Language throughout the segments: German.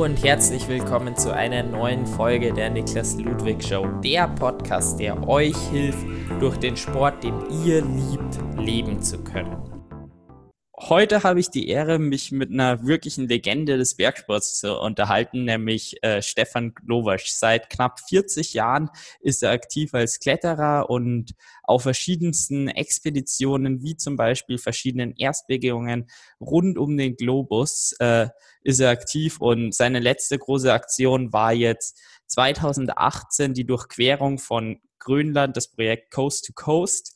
Und herzlich willkommen zu einer neuen Folge der Niklas Ludwig Show, der Podcast, der euch hilft, durch den Sport, den ihr liebt, leben zu können. Heute habe ich die Ehre, mich mit einer wirklichen Legende des Bergsports zu unterhalten, nämlich äh, Stefan Glowasch. Seit knapp 40 Jahren ist er aktiv als Kletterer und auf verschiedensten Expeditionen, wie zum Beispiel verschiedenen Erstbegehungen rund um den Globus, äh, ist er aktiv. Und seine letzte große Aktion war jetzt 2018 die Durchquerung von Grönland, das Projekt Coast to Coast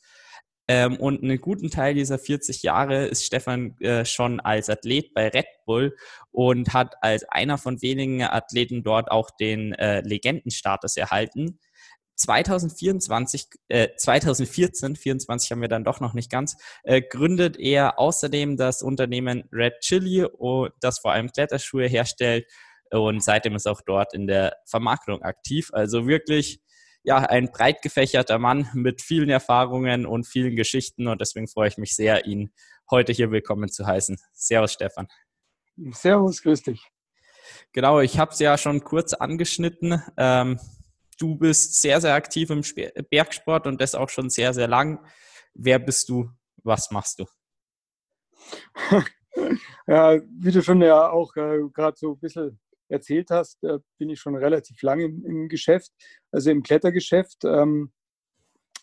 ähm, und einen guten Teil dieser 40 Jahre ist Stefan äh, schon als Athlet bei Red Bull und hat als einer von wenigen Athleten dort auch den äh, Legendenstatus erhalten. 2024, äh, 2014, 24 haben wir dann doch noch nicht ganz, äh, gründet er außerdem das Unternehmen Red Chili, das vor allem Kletterschuhe herstellt und seitdem ist auch dort in der Vermarktung aktiv. Also wirklich ja, ein breit gefächerter Mann mit vielen Erfahrungen und vielen Geschichten und deswegen freue ich mich sehr, ihn heute hier willkommen zu heißen. Servus, Stefan. Servus, grüß dich. Genau, ich habe es ja schon kurz angeschnitten. Ähm, du bist sehr, sehr aktiv im Bergsport und das auch schon sehr, sehr lang. Wer bist du? Was machst du? ja, wie du schon ja auch äh, gerade so ein bisschen erzählt hast, äh, bin ich schon relativ lange im, im Geschäft, also im Klettergeschäft. Ähm,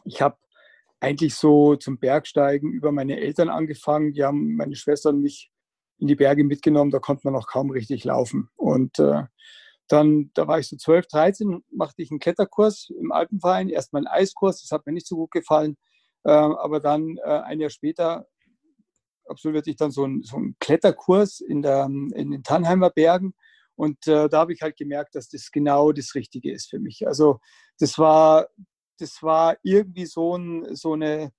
ich habe eigentlich so zum Bergsteigen über meine Eltern angefangen. Die haben meine Schwestern mich in die Berge mitgenommen, da konnte man noch kaum richtig laufen. Und äh, dann, da war ich so 12, 13, machte ich einen Kletterkurs im Alpenverein, erstmal einen Eiskurs, das hat mir nicht so gut gefallen. Äh, aber dann äh, ein Jahr später absolvierte ich dann so einen, so einen Kletterkurs in, der, in den Tannheimer Bergen und äh, da habe ich halt gemerkt, dass das genau das Richtige ist für mich. Also das war, das war irgendwie so, ein, so, eine,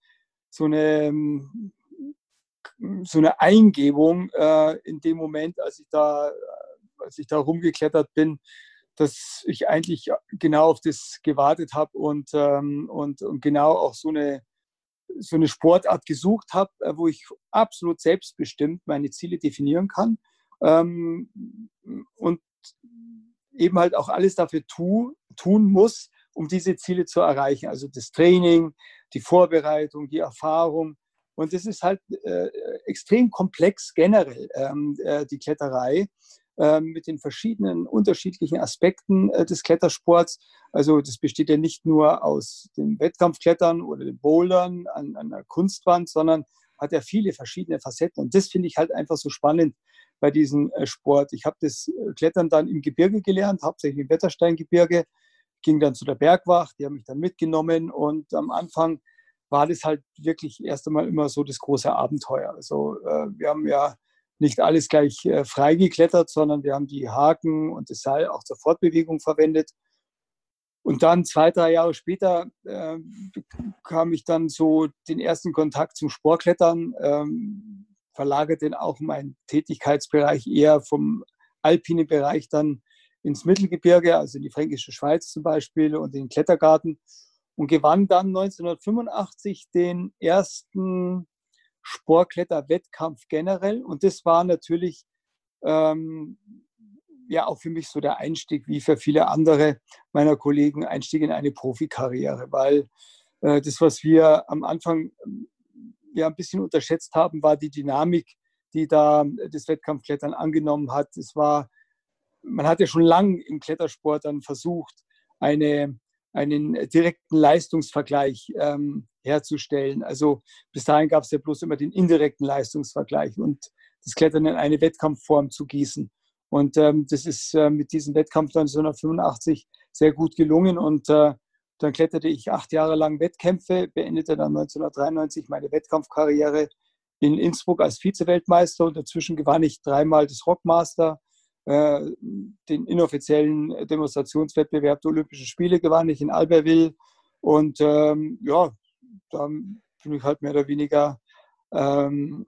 so, eine, ähm, so eine Eingebung äh, in dem Moment, als ich, da, als ich da rumgeklettert bin, dass ich eigentlich genau auf das gewartet habe und, ähm, und, und genau auch so eine, so eine Sportart gesucht habe, äh, wo ich absolut selbstbestimmt meine Ziele definieren kann ähm, und eben halt auch alles dafür tu, tun muss, um diese Ziele zu erreichen. Also das Training, die Vorbereitung, die Erfahrung. Und das ist halt äh, extrem komplex generell, ähm, äh, die Kletterei äh, mit den verschiedenen unterschiedlichen Aspekten äh, des Klettersports. Also das besteht ja nicht nur aus dem Wettkampfklettern oder dem Bouldern an, an einer Kunstwand, sondern hat ja viele verschiedene Facetten. Und das finde ich halt einfach so spannend, bei diesem äh, Sport. Ich habe das äh, Klettern dann im Gebirge gelernt, hauptsächlich im Wettersteingebirge, ging dann zu der Bergwacht, die haben mich dann mitgenommen und am Anfang war das halt wirklich erst einmal immer so das große Abenteuer. Also äh, wir haben ja nicht alles gleich frei geklettert, sondern wir haben die Haken und das Seil auch zur Fortbewegung verwendet. Und dann zwei, drei Jahre später äh, kam ich dann so den ersten Kontakt zum Sportklettern. Ähm, verlagert den auch meinen Tätigkeitsbereich eher vom alpinen Bereich dann ins Mittelgebirge, also in die Fränkische Schweiz zum Beispiel und in den Klettergarten und gewann dann 1985 den ersten Sportkletterwettkampf generell. Und das war natürlich ähm, ja auch für mich so der Einstieg, wie für viele andere meiner Kollegen, Einstieg in eine Profikarriere, weil äh, das, was wir am Anfang ja ein bisschen unterschätzt haben, war die Dynamik, die da das Wettkampfklettern angenommen hat. Es war, man hat ja schon lange im Klettersport dann versucht, eine, einen direkten Leistungsvergleich ähm, herzustellen. Also bis dahin gab es ja bloß immer den indirekten Leistungsvergleich und das Klettern in eine Wettkampfform zu gießen. Und ähm, das ist äh, mit diesem Wettkampf 1985 sehr gut gelungen und äh, dann kletterte ich acht Jahre lang Wettkämpfe, beendete dann 1993 meine Wettkampfkarriere in Innsbruck als Vize-Weltmeister und dazwischen gewann ich dreimal das Rockmaster. Äh, den inoffiziellen Demonstrationswettbewerb der Olympischen Spiele gewann ich in Albertville. Und ähm, ja, dann bin ich halt mehr oder weniger ähm,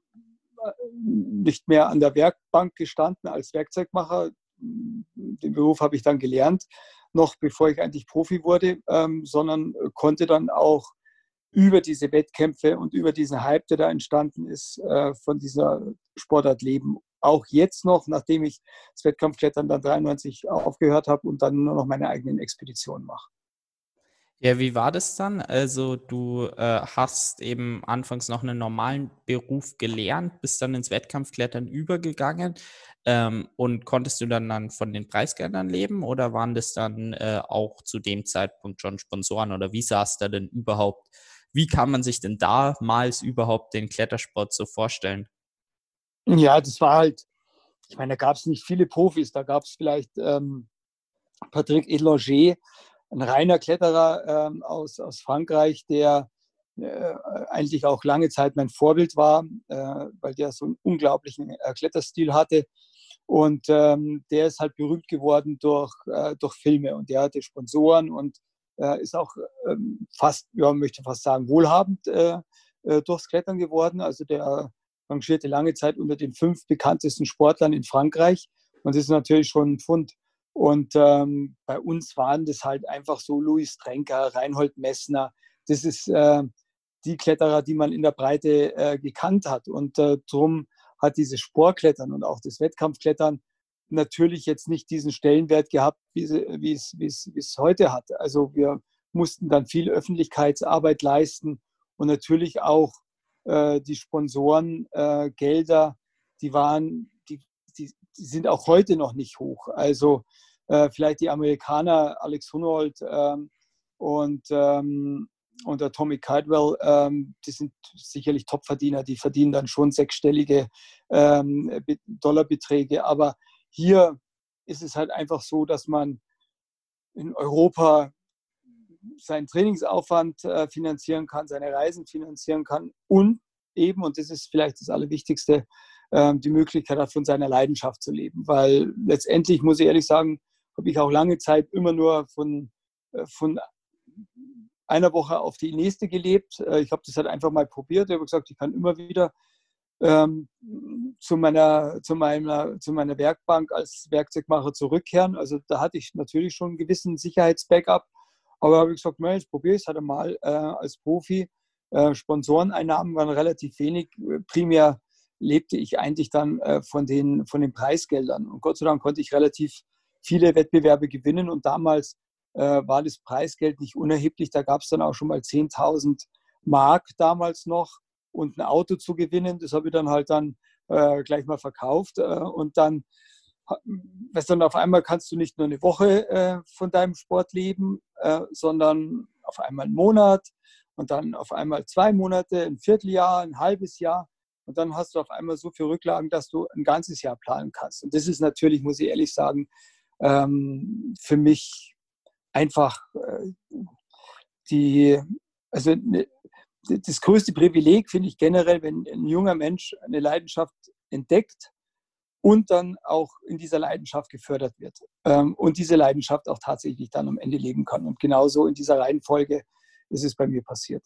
nicht mehr an der Werkbank gestanden als Werkzeugmacher. Den Beruf habe ich dann gelernt noch bevor ich eigentlich Profi wurde, ähm, sondern konnte dann auch über diese Wettkämpfe und über diesen Hype, der da entstanden ist, äh, von dieser Sportart leben. auch jetzt noch, nachdem ich das Wettkampfklettern dann 93 aufgehört habe und dann nur noch meine eigenen Expeditionen mache. Ja, wie war das dann? Also du äh, hast eben anfangs noch einen normalen Beruf gelernt, bist dann ins Wettkampfklettern übergegangen ähm, und konntest du dann, dann von den Preisgeldern leben oder waren das dann äh, auch zu dem Zeitpunkt schon Sponsoren oder wie es da denn überhaupt? Wie kann man sich denn damals überhaupt den Klettersport so vorstellen? Ja, das war halt, ich meine, da gab es nicht viele Profis, da gab es vielleicht ähm, Patrick Edlanger, ein reiner Kletterer ähm, aus, aus Frankreich, der äh, eigentlich auch lange Zeit mein Vorbild war, äh, weil der so einen unglaublichen äh, Kletterstil hatte. Und ähm, der ist halt berühmt geworden durch, äh, durch Filme und der hatte Sponsoren und äh, ist auch ähm, fast, ja, möchte fast sagen, wohlhabend äh, durchs Klettern geworden. Also der rangierte lange Zeit unter den fünf bekanntesten Sportlern in Frankreich und das ist natürlich schon ein Pfund. Und ähm, bei uns waren das halt einfach so Louis Trenker, Reinhold Messner. Das ist äh, die Kletterer, die man in der Breite äh, gekannt hat. Und äh, darum hat dieses Sportklettern und auch das Wettkampfklettern natürlich jetzt nicht diesen Stellenwert gehabt, wie es, heute hat. Also wir mussten dann viel Öffentlichkeitsarbeit leisten und natürlich auch äh, die Sponsoren äh, Gelder, die waren, sind auch heute noch nicht hoch. Also äh, vielleicht die Amerikaner, Alex Hunold ähm, und, ähm, und der Tommy Caldwell, ähm, die sind sicherlich Topverdiener, die verdienen dann schon sechsstellige ähm, Dollarbeträge. Aber hier ist es halt einfach so, dass man in Europa seinen Trainingsaufwand äh, finanzieren kann, seine Reisen finanzieren kann und eben, und das ist vielleicht das Allerwichtigste, die Möglichkeit hat, von seiner Leidenschaft zu leben. Weil letztendlich, muss ich ehrlich sagen, habe ich auch lange Zeit immer nur von, äh, von einer Woche auf die nächste gelebt. Äh, ich habe das halt einfach mal probiert. Ich habe gesagt, ich kann immer wieder ähm, zu, meiner, zu, meiner, zu meiner Werkbank als Werkzeugmacher zurückkehren. Also da hatte ich natürlich schon einen gewissen Sicherheitsbackup. Aber habe ich gesagt, ich probiere es halt mal äh, als Profi. Äh, Sponsoreneinnahmen waren relativ wenig. Primär lebte ich eigentlich dann äh, von, den, von den Preisgeldern. Und Gott sei Dank konnte ich relativ viele Wettbewerbe gewinnen. Und damals äh, war das Preisgeld nicht unerheblich. Da gab es dann auch schon mal 10.000 Mark damals noch und ein Auto zu gewinnen. Das habe ich dann halt dann äh, gleich mal verkauft. Äh, und dann, weißt du, auf einmal kannst du nicht nur eine Woche äh, von deinem Sport leben, äh, sondern auf einmal einen Monat und dann auf einmal zwei Monate, ein Vierteljahr, ein halbes Jahr. Und dann hast du auf einmal so viele Rücklagen, dass du ein ganzes Jahr planen kannst. Und das ist natürlich, muss ich ehrlich sagen, ähm, für mich einfach äh, die, also ne, das größte Privileg finde ich generell, wenn ein junger Mensch eine Leidenschaft entdeckt und dann auch in dieser Leidenschaft gefördert wird ähm, und diese Leidenschaft auch tatsächlich dann am Ende leben kann. Und genauso in dieser Reihenfolge ist es bei mir passiert.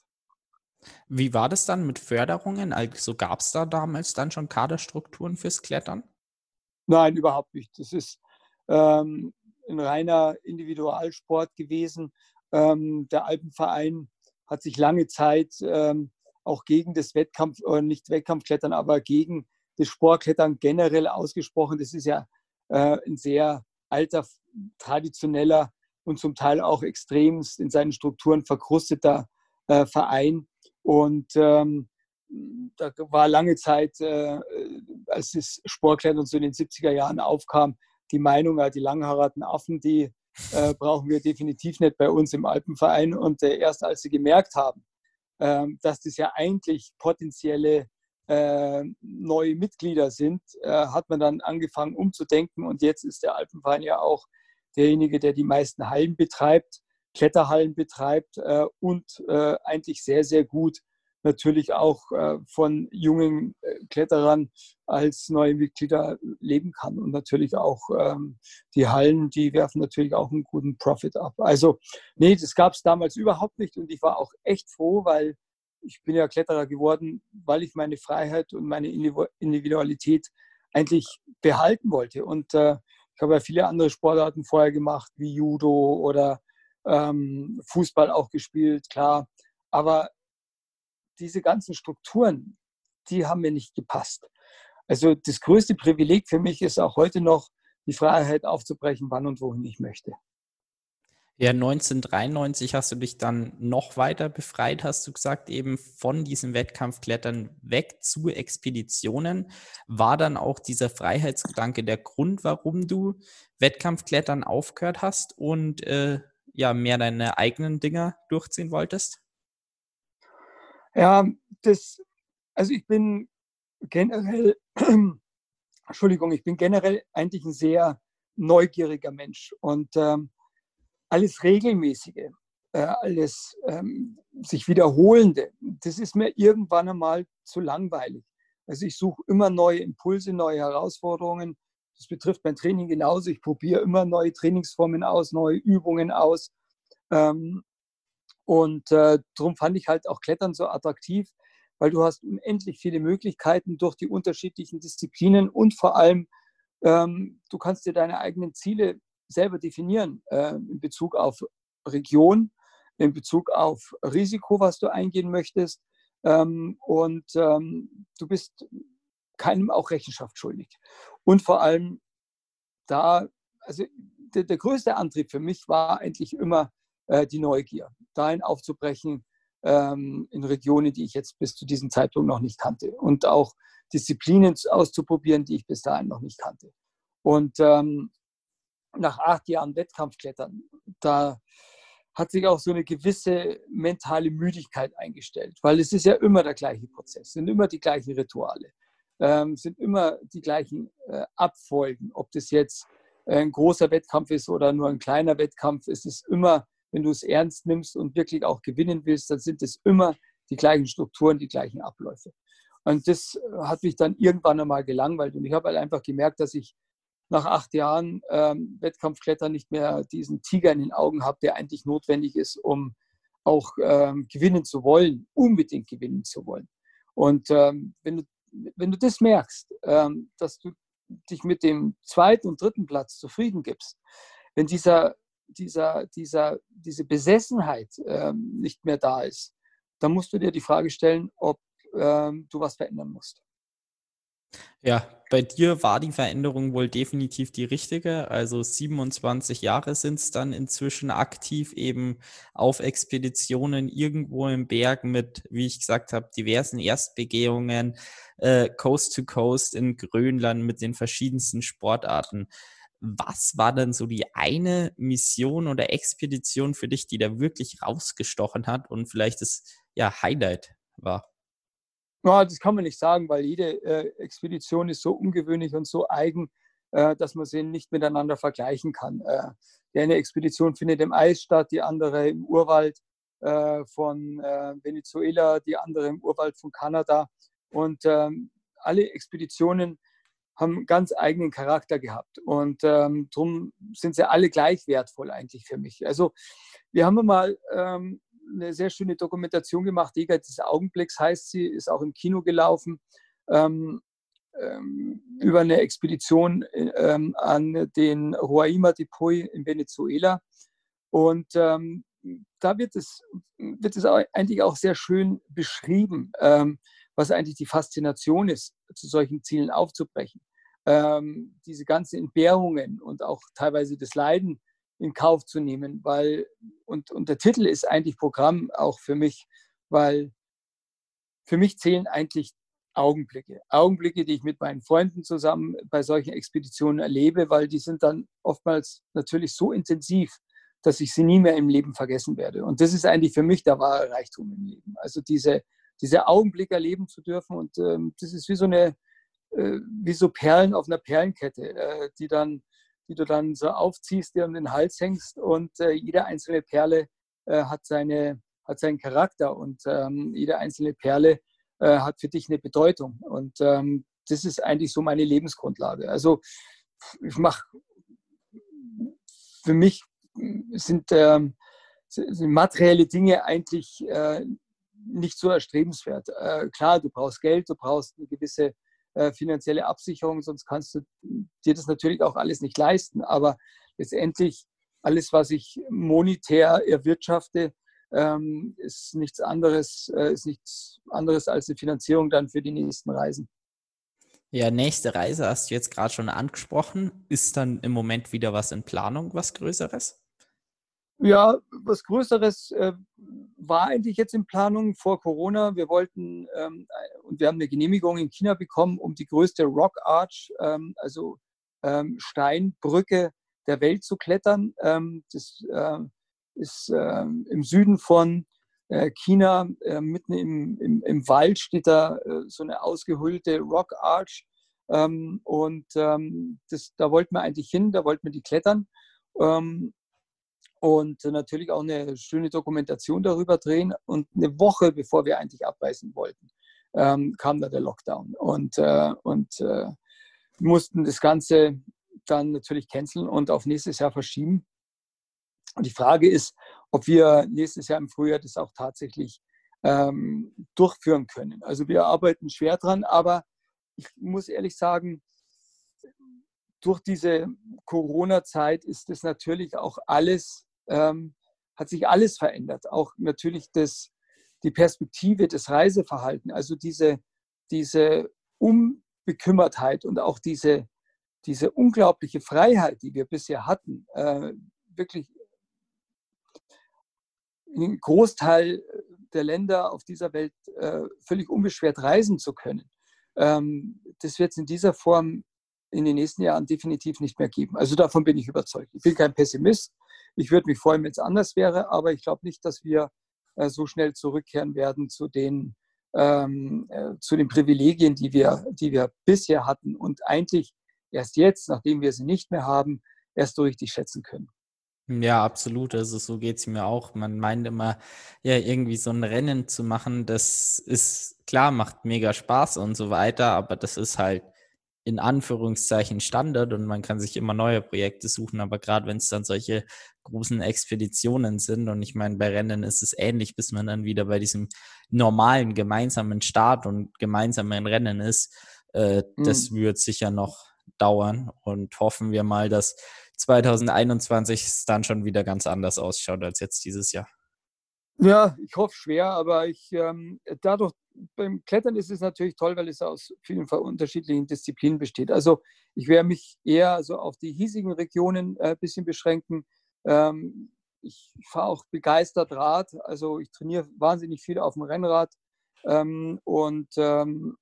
Wie war das dann mit Förderungen? Also gab es da damals dann schon Kaderstrukturen fürs Klettern? Nein, überhaupt nicht. Das ist ähm, ein reiner Individualsport gewesen. Ähm, der Alpenverein hat sich lange Zeit ähm, auch gegen das Wettkampf, oder nicht Wettkampfklettern, aber gegen das Sportklettern generell ausgesprochen. Das ist ja äh, ein sehr alter, traditioneller und zum Teil auch extremst in seinen Strukturen verkrusteter äh, Verein. Und ähm, da war lange Zeit, äh, als das Sportklettern so in den 70er Jahren aufkam, die Meinung, ja, die langhaarigen Affen, die äh, brauchen wir definitiv nicht bei uns im Alpenverein. Und äh, erst als sie gemerkt haben, äh, dass das ja eigentlich potenzielle äh, neue Mitglieder sind, äh, hat man dann angefangen umzudenken. Und jetzt ist der Alpenverein ja auch derjenige, der die meisten Hallen betreibt, Kletterhallen betreibt äh, und eigentlich sehr, sehr gut natürlich auch äh, von jungen äh, Kletterern als neue Mitglieder leben kann. Und natürlich auch ähm, die Hallen, die werfen natürlich auch einen guten Profit ab. Also nee, das gab es damals überhaupt nicht und ich war auch echt froh, weil ich bin ja Kletterer geworden, weil ich meine Freiheit und meine Individualität eigentlich behalten wollte. Und äh, ich habe ja viele andere Sportarten vorher gemacht, wie Judo oder ähm, Fußball auch gespielt, klar. Aber diese ganzen Strukturen, die haben mir nicht gepasst. Also das größte Privileg für mich ist auch heute noch die Freiheit aufzubrechen, wann und wohin ich möchte. Ja, 1993 hast du dich dann noch weiter befreit, hast du gesagt, eben von diesem Wettkampfklettern weg zu Expeditionen. War dann auch dieser Freiheitsgedanke der Grund, warum du Wettkampfklettern aufgehört hast und äh, ja mehr deine eigenen Dinger durchziehen wolltest? Ja, das, also ich bin generell, Entschuldigung, ich bin generell eigentlich ein sehr neugieriger Mensch und ähm, alles Regelmäßige, äh, alles ähm, sich Wiederholende, das ist mir irgendwann einmal zu langweilig. Also ich suche immer neue Impulse, neue Herausforderungen. Das betrifft mein Training genauso. Ich probiere immer neue Trainingsformen aus, neue Übungen aus. Ähm, und äh, darum fand ich halt auch Klettern so attraktiv, weil du hast unendlich viele Möglichkeiten durch die unterschiedlichen Disziplinen und vor allem ähm, du kannst dir deine eigenen Ziele selber definieren äh, in Bezug auf Region, in Bezug auf Risiko, was du eingehen möchtest. Ähm, und ähm, du bist keinem auch Rechenschaft schuldig. Und vor allem da, also der, der größte Antrieb für mich war eigentlich immer äh, die Neugier, dahin aufzubrechen ähm, in Regionen, die ich jetzt bis zu diesem Zeitpunkt noch nicht kannte. Und auch Disziplinen auszuprobieren, die ich bis dahin noch nicht kannte. Und ähm, nach acht Jahren Wettkampfklettern, da hat sich auch so eine gewisse mentale Müdigkeit eingestellt, weil es ist ja immer der gleiche Prozess, sind immer die gleichen Rituale, ähm, sind immer die gleichen äh, Abfolgen. Ob das jetzt ein großer Wettkampf ist oder nur ein kleiner Wettkampf, es ist immer, wenn du es ernst nimmst und wirklich auch gewinnen willst, dann sind es immer die gleichen Strukturen, die gleichen Abläufe. Und das hat mich dann irgendwann einmal gelangweilt und ich habe halt einfach gemerkt, dass ich nach acht Jahren ähm, Wettkampfklettern nicht mehr diesen Tiger in den Augen habe, der eigentlich notwendig ist, um auch ähm, gewinnen zu wollen, unbedingt gewinnen zu wollen. Und ähm, wenn, du, wenn du das merkst, ähm, dass du dich mit dem zweiten und dritten Platz zufrieden gibst, wenn dieser, dieser, dieser, diese Besessenheit ähm, nicht mehr da ist, dann musst du dir die Frage stellen, ob ähm, du was verändern musst. Ja, bei dir war die Veränderung wohl definitiv die richtige. Also 27 Jahre sind es dann inzwischen aktiv eben auf Expeditionen irgendwo im Berg mit, wie ich gesagt habe, diversen Erstbegehungen, äh, Coast to Coast in Grönland mit den verschiedensten Sportarten. Was war denn so die eine Mission oder Expedition für dich, die da wirklich rausgestochen hat und vielleicht das ja, Highlight war? Ja, das kann man nicht sagen, weil jede äh, Expedition ist so ungewöhnlich und so eigen, äh, dass man sie nicht miteinander vergleichen kann. Äh, die eine Expedition findet im Eis statt, die andere im Urwald äh, von äh, Venezuela, die andere im Urwald von Kanada. Und ähm, alle Expeditionen haben ganz eigenen Charakter gehabt. Und ähm, darum sind sie alle gleich wertvoll eigentlich für mich. Also wir haben mal ähm, eine sehr schöne Dokumentation gemacht. Jäger des Augenblicks heißt sie, ist auch im Kino gelaufen. Ähm, ähm, über eine Expedition ähm, an den Roaima Depot in Venezuela. Und ähm, da wird es, wird es eigentlich auch sehr schön beschrieben, ähm, was eigentlich die Faszination ist, zu solchen Zielen aufzubrechen. Ähm, diese ganzen Entbehrungen und auch teilweise das Leiden, in Kauf zu nehmen, weil, und, und der Titel ist eigentlich Programm auch für mich, weil für mich zählen eigentlich Augenblicke. Augenblicke, die ich mit meinen Freunden zusammen bei solchen Expeditionen erlebe, weil die sind dann oftmals natürlich so intensiv, dass ich sie nie mehr im Leben vergessen werde. Und das ist eigentlich für mich der wahre Reichtum im Leben. Also diese, diese Augenblicke erleben zu dürfen. Und ähm, das ist wie so eine, äh, wie so Perlen auf einer Perlenkette, äh, die dann die du dann so aufziehst, dir um den Hals hängst und äh, jede einzelne Perle äh, hat, seine, hat seinen Charakter und ähm, jede einzelne Perle äh, hat für dich eine Bedeutung. Und ähm, das ist eigentlich so meine Lebensgrundlage. Also ich mache, für mich sind, ähm, sind materielle Dinge eigentlich äh, nicht so erstrebenswert. Äh, klar, du brauchst Geld, du brauchst eine gewisse äh, finanzielle Absicherung, sonst kannst du dir das natürlich auch alles nicht leisten. Aber letztendlich alles, was ich monetär erwirtschafte, ähm, ist nichts anderes, äh, ist nichts anderes als eine Finanzierung dann für die nächsten Reisen. Ja, nächste Reise hast du jetzt gerade schon angesprochen. Ist dann im Moment wieder was in Planung, was Größeres? Ja, was Größeres äh, war eigentlich jetzt in Planung vor Corona. Wir wollten ähm, und wir haben eine Genehmigung in China bekommen, um die größte Rock Arch, ähm, also ähm, Steinbrücke der Welt zu klettern. Ähm, das äh, ist äh, im Süden von äh, China, äh, mitten im, im, im, Wald steht da äh, so eine ausgehöhlte Rock Arch. Ähm, und ähm, das, da wollten wir eigentlich hin, da wollten wir die klettern. Ähm, und natürlich auch eine schöne Dokumentation darüber drehen. Und eine Woche bevor wir eigentlich abreisen wollten, ähm, kam da der Lockdown und, äh, und äh, mussten das Ganze dann natürlich canceln und auf nächstes Jahr verschieben. Und die Frage ist, ob wir nächstes Jahr im Frühjahr das auch tatsächlich ähm, durchführen können. Also wir arbeiten schwer dran, aber ich muss ehrlich sagen, durch diese Corona-Zeit ist das natürlich auch alles, ähm, hat sich alles verändert. Auch natürlich das, die Perspektive, das Reiseverhalten, also diese, diese Unbekümmertheit und auch diese, diese unglaubliche Freiheit, die wir bisher hatten, äh, wirklich einen Großteil der Länder auf dieser Welt äh, völlig unbeschwert reisen zu können. Ähm, das wird es in dieser Form in den nächsten Jahren definitiv nicht mehr geben. Also davon bin ich überzeugt. Ich bin kein Pessimist. Ich würde mich freuen, wenn es anders wäre, aber ich glaube nicht, dass wir äh, so schnell zurückkehren werden zu den, ähm, äh, zu den Privilegien, die wir, die wir bisher hatten und eigentlich erst jetzt, nachdem wir sie nicht mehr haben, erst so richtig schätzen können. Ja, absolut. Also so geht es mir auch. Man meint immer, ja, irgendwie so ein Rennen zu machen, das ist klar, macht mega Spaß und so weiter, aber das ist halt in Anführungszeichen Standard und man kann sich immer neue Projekte suchen, aber gerade wenn es dann solche großen Expeditionen sind und ich meine, bei Rennen ist es ähnlich, bis man dann wieder bei diesem normalen gemeinsamen Start und gemeinsamen Rennen ist, äh, mhm. das wird sicher noch dauern und hoffen wir mal, dass 2021 es dann schon wieder ganz anders ausschaut als jetzt dieses Jahr. Ja, ich hoffe schwer, aber ich ähm, dadurch beim Klettern ist es natürlich toll, weil es aus vielen unterschiedlichen Disziplinen besteht. Also ich werde mich eher so auf die hiesigen Regionen ein äh, bisschen beschränken. Ähm, ich fahre auch begeistert Rad, also ich trainiere wahnsinnig viel auf dem Rennrad ähm, und ähm,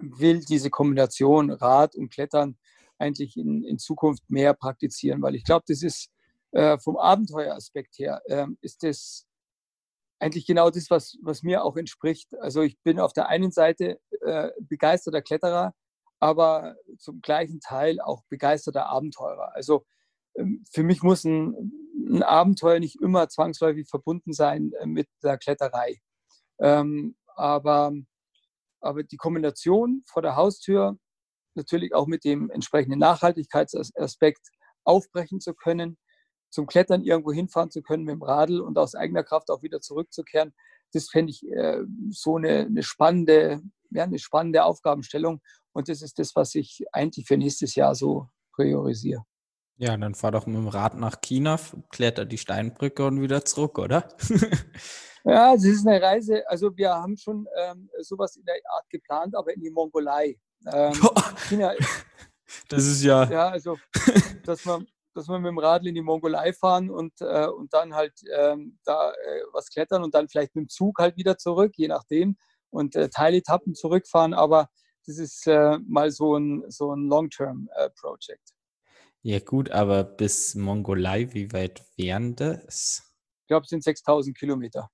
will diese Kombination Rad und Klettern eigentlich in, in Zukunft mehr praktizieren, weil ich glaube, das ist äh, vom Abenteueraspekt her, äh, ist das eigentlich genau das, was, was mir auch entspricht. Also ich bin auf der einen Seite äh, begeisterter Kletterer, aber zum gleichen Teil auch begeisterter Abenteurer. Also für mich muss ein, ein, Abenteuer nicht immer zwangsläufig verbunden sein äh, mit der Kletterei. Ähm, aber, aber die Kombination vor der Haustür natürlich auch mit dem entsprechenden Nachhaltigkeitsaspekt aufbrechen zu können, zum Klettern irgendwo hinfahren zu können mit dem Radl und aus eigener Kraft auch wieder zurückzukehren. Das fände ich äh, so eine, eine, spannende, ja, eine spannende Aufgabenstellung. Und das ist das, was ich eigentlich für nächstes Jahr so priorisiere. Ja, dann fahr doch mit dem Rad nach China, kletter die Steinbrücke und wieder zurück, oder? ja, es ist eine Reise. Also wir haben schon ähm, sowas in der Art geplant, aber in die Mongolei. Ähm, China, das ist ja. Ja, also, dass man, dass wir mit dem Radl in die Mongolei fahren und, äh, und dann halt ähm, da äh, was klettern und dann vielleicht mit dem Zug halt wieder zurück, je nachdem, und äh, Teiletappen zurückfahren. Aber das ist äh, mal so ein, so ein Long-Term-Project. Ja, gut, aber bis Mongolei, wie weit wären das? Ich glaube, es sind 6000 Kilometer.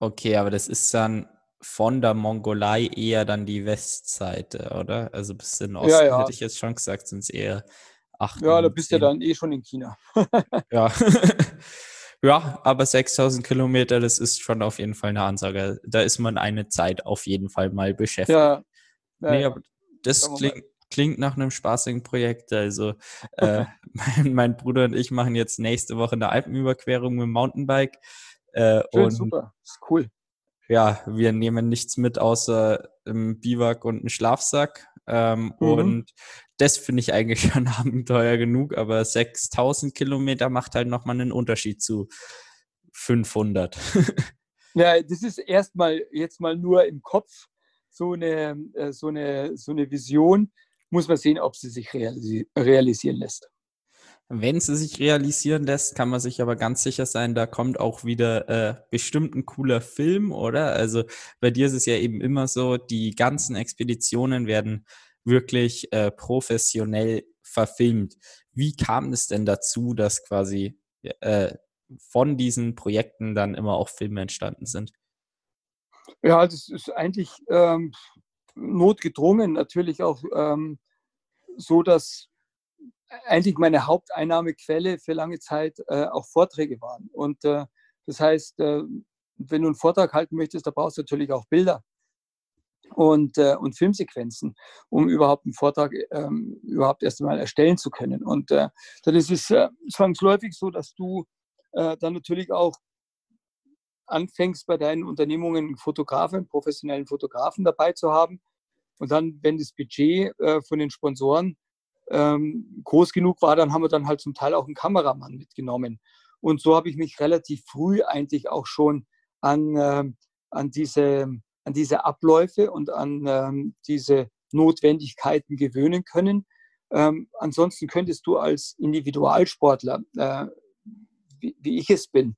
Okay, aber das ist dann von der Mongolei eher dann die Westseite, oder? Also bis in Osten ja, ja. hätte ich jetzt schon gesagt, sind es eher acht. Ja, da bist du dann eh schon in China. ja. ja, aber 6000 Kilometer, das ist schon auf jeden Fall eine Ansage. Da ist man eine Zeit auf jeden Fall mal beschäftigt. Ja. ja nee, aber das klingt, klingt nach einem spaßigen Projekt. Also äh, mein, mein, Bruder und ich machen jetzt nächste Woche eine Alpenüberquerung mit dem Mountainbike. Äh, Schön, und super, ist cool ja, wir nehmen nichts mit außer im Biwak und einen Schlafsack. Ähm, mhm. Und das finde ich eigentlich schon Abenteuer genug, aber 6000 Kilometer macht halt nochmal einen Unterschied zu 500. ja, das ist erstmal jetzt mal nur im Kopf. so eine, äh, so eine, so eine Vision. Muss man sehen, ob sie sich realisi realisieren lässt. Wenn sie sich realisieren lässt, kann man sich aber ganz sicher sein, da kommt auch wieder äh, bestimmt ein cooler Film, oder? Also bei dir ist es ja eben immer so, die ganzen Expeditionen werden wirklich äh, professionell verfilmt. Wie kam es denn dazu, dass quasi äh, von diesen Projekten dann immer auch Filme entstanden sind? Ja, das ist eigentlich ähm, notgedrungen, natürlich auch ähm, so, dass eigentlich meine Haupteinnahmequelle für lange Zeit äh, auch Vorträge waren. Und äh, das heißt, äh, wenn du einen Vortrag halten möchtest, da brauchst du natürlich auch Bilder und, äh, und Filmsequenzen, um überhaupt einen Vortrag ähm, überhaupt erst einmal erstellen zu können. Und äh, dann ist es äh, zwangsläufig so, dass du dann natürlich auch anfängst, bei deinen Unternehmungen einen Fotografen, einen professionellen Fotografen dabei zu haben. Und dann, wenn das Budget von den Sponsoren ähm, groß genug war, dann haben wir dann halt zum Teil auch einen Kameramann mitgenommen. Und so habe ich mich relativ früh eigentlich auch schon an, äh, an, diese, an diese Abläufe und an ähm, diese Notwendigkeiten gewöhnen können. Ähm, ansonsten könntest du als Individualsportler, äh, wie, wie, ich es bin,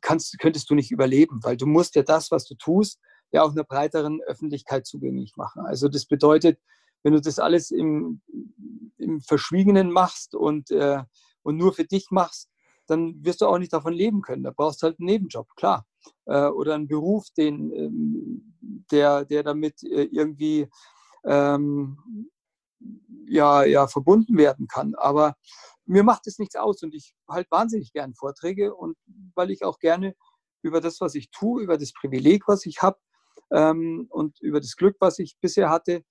kannst, könntest du nicht überleben, weil du musst ja das, was du tust, ja auch einer breiteren Öffentlichkeit zugänglich machen. Also das bedeutet, wenn du das alles im, im Verschwiegenen machst und, äh, und nur für dich machst, dann wirst du auch nicht davon leben können. Da brauchst du halt einen Nebenjob, klar. Äh, oder einen Beruf, den, ähm, der, der damit äh, irgendwie ähm, ja, ja, verbunden werden kann. Aber mir macht es nichts aus und ich halte wahnsinnig gern Vorträge und weil ich auch gerne über das, was ich tue, über das Privileg, was ich habe ähm, und über das Glück, was ich bisher hatte,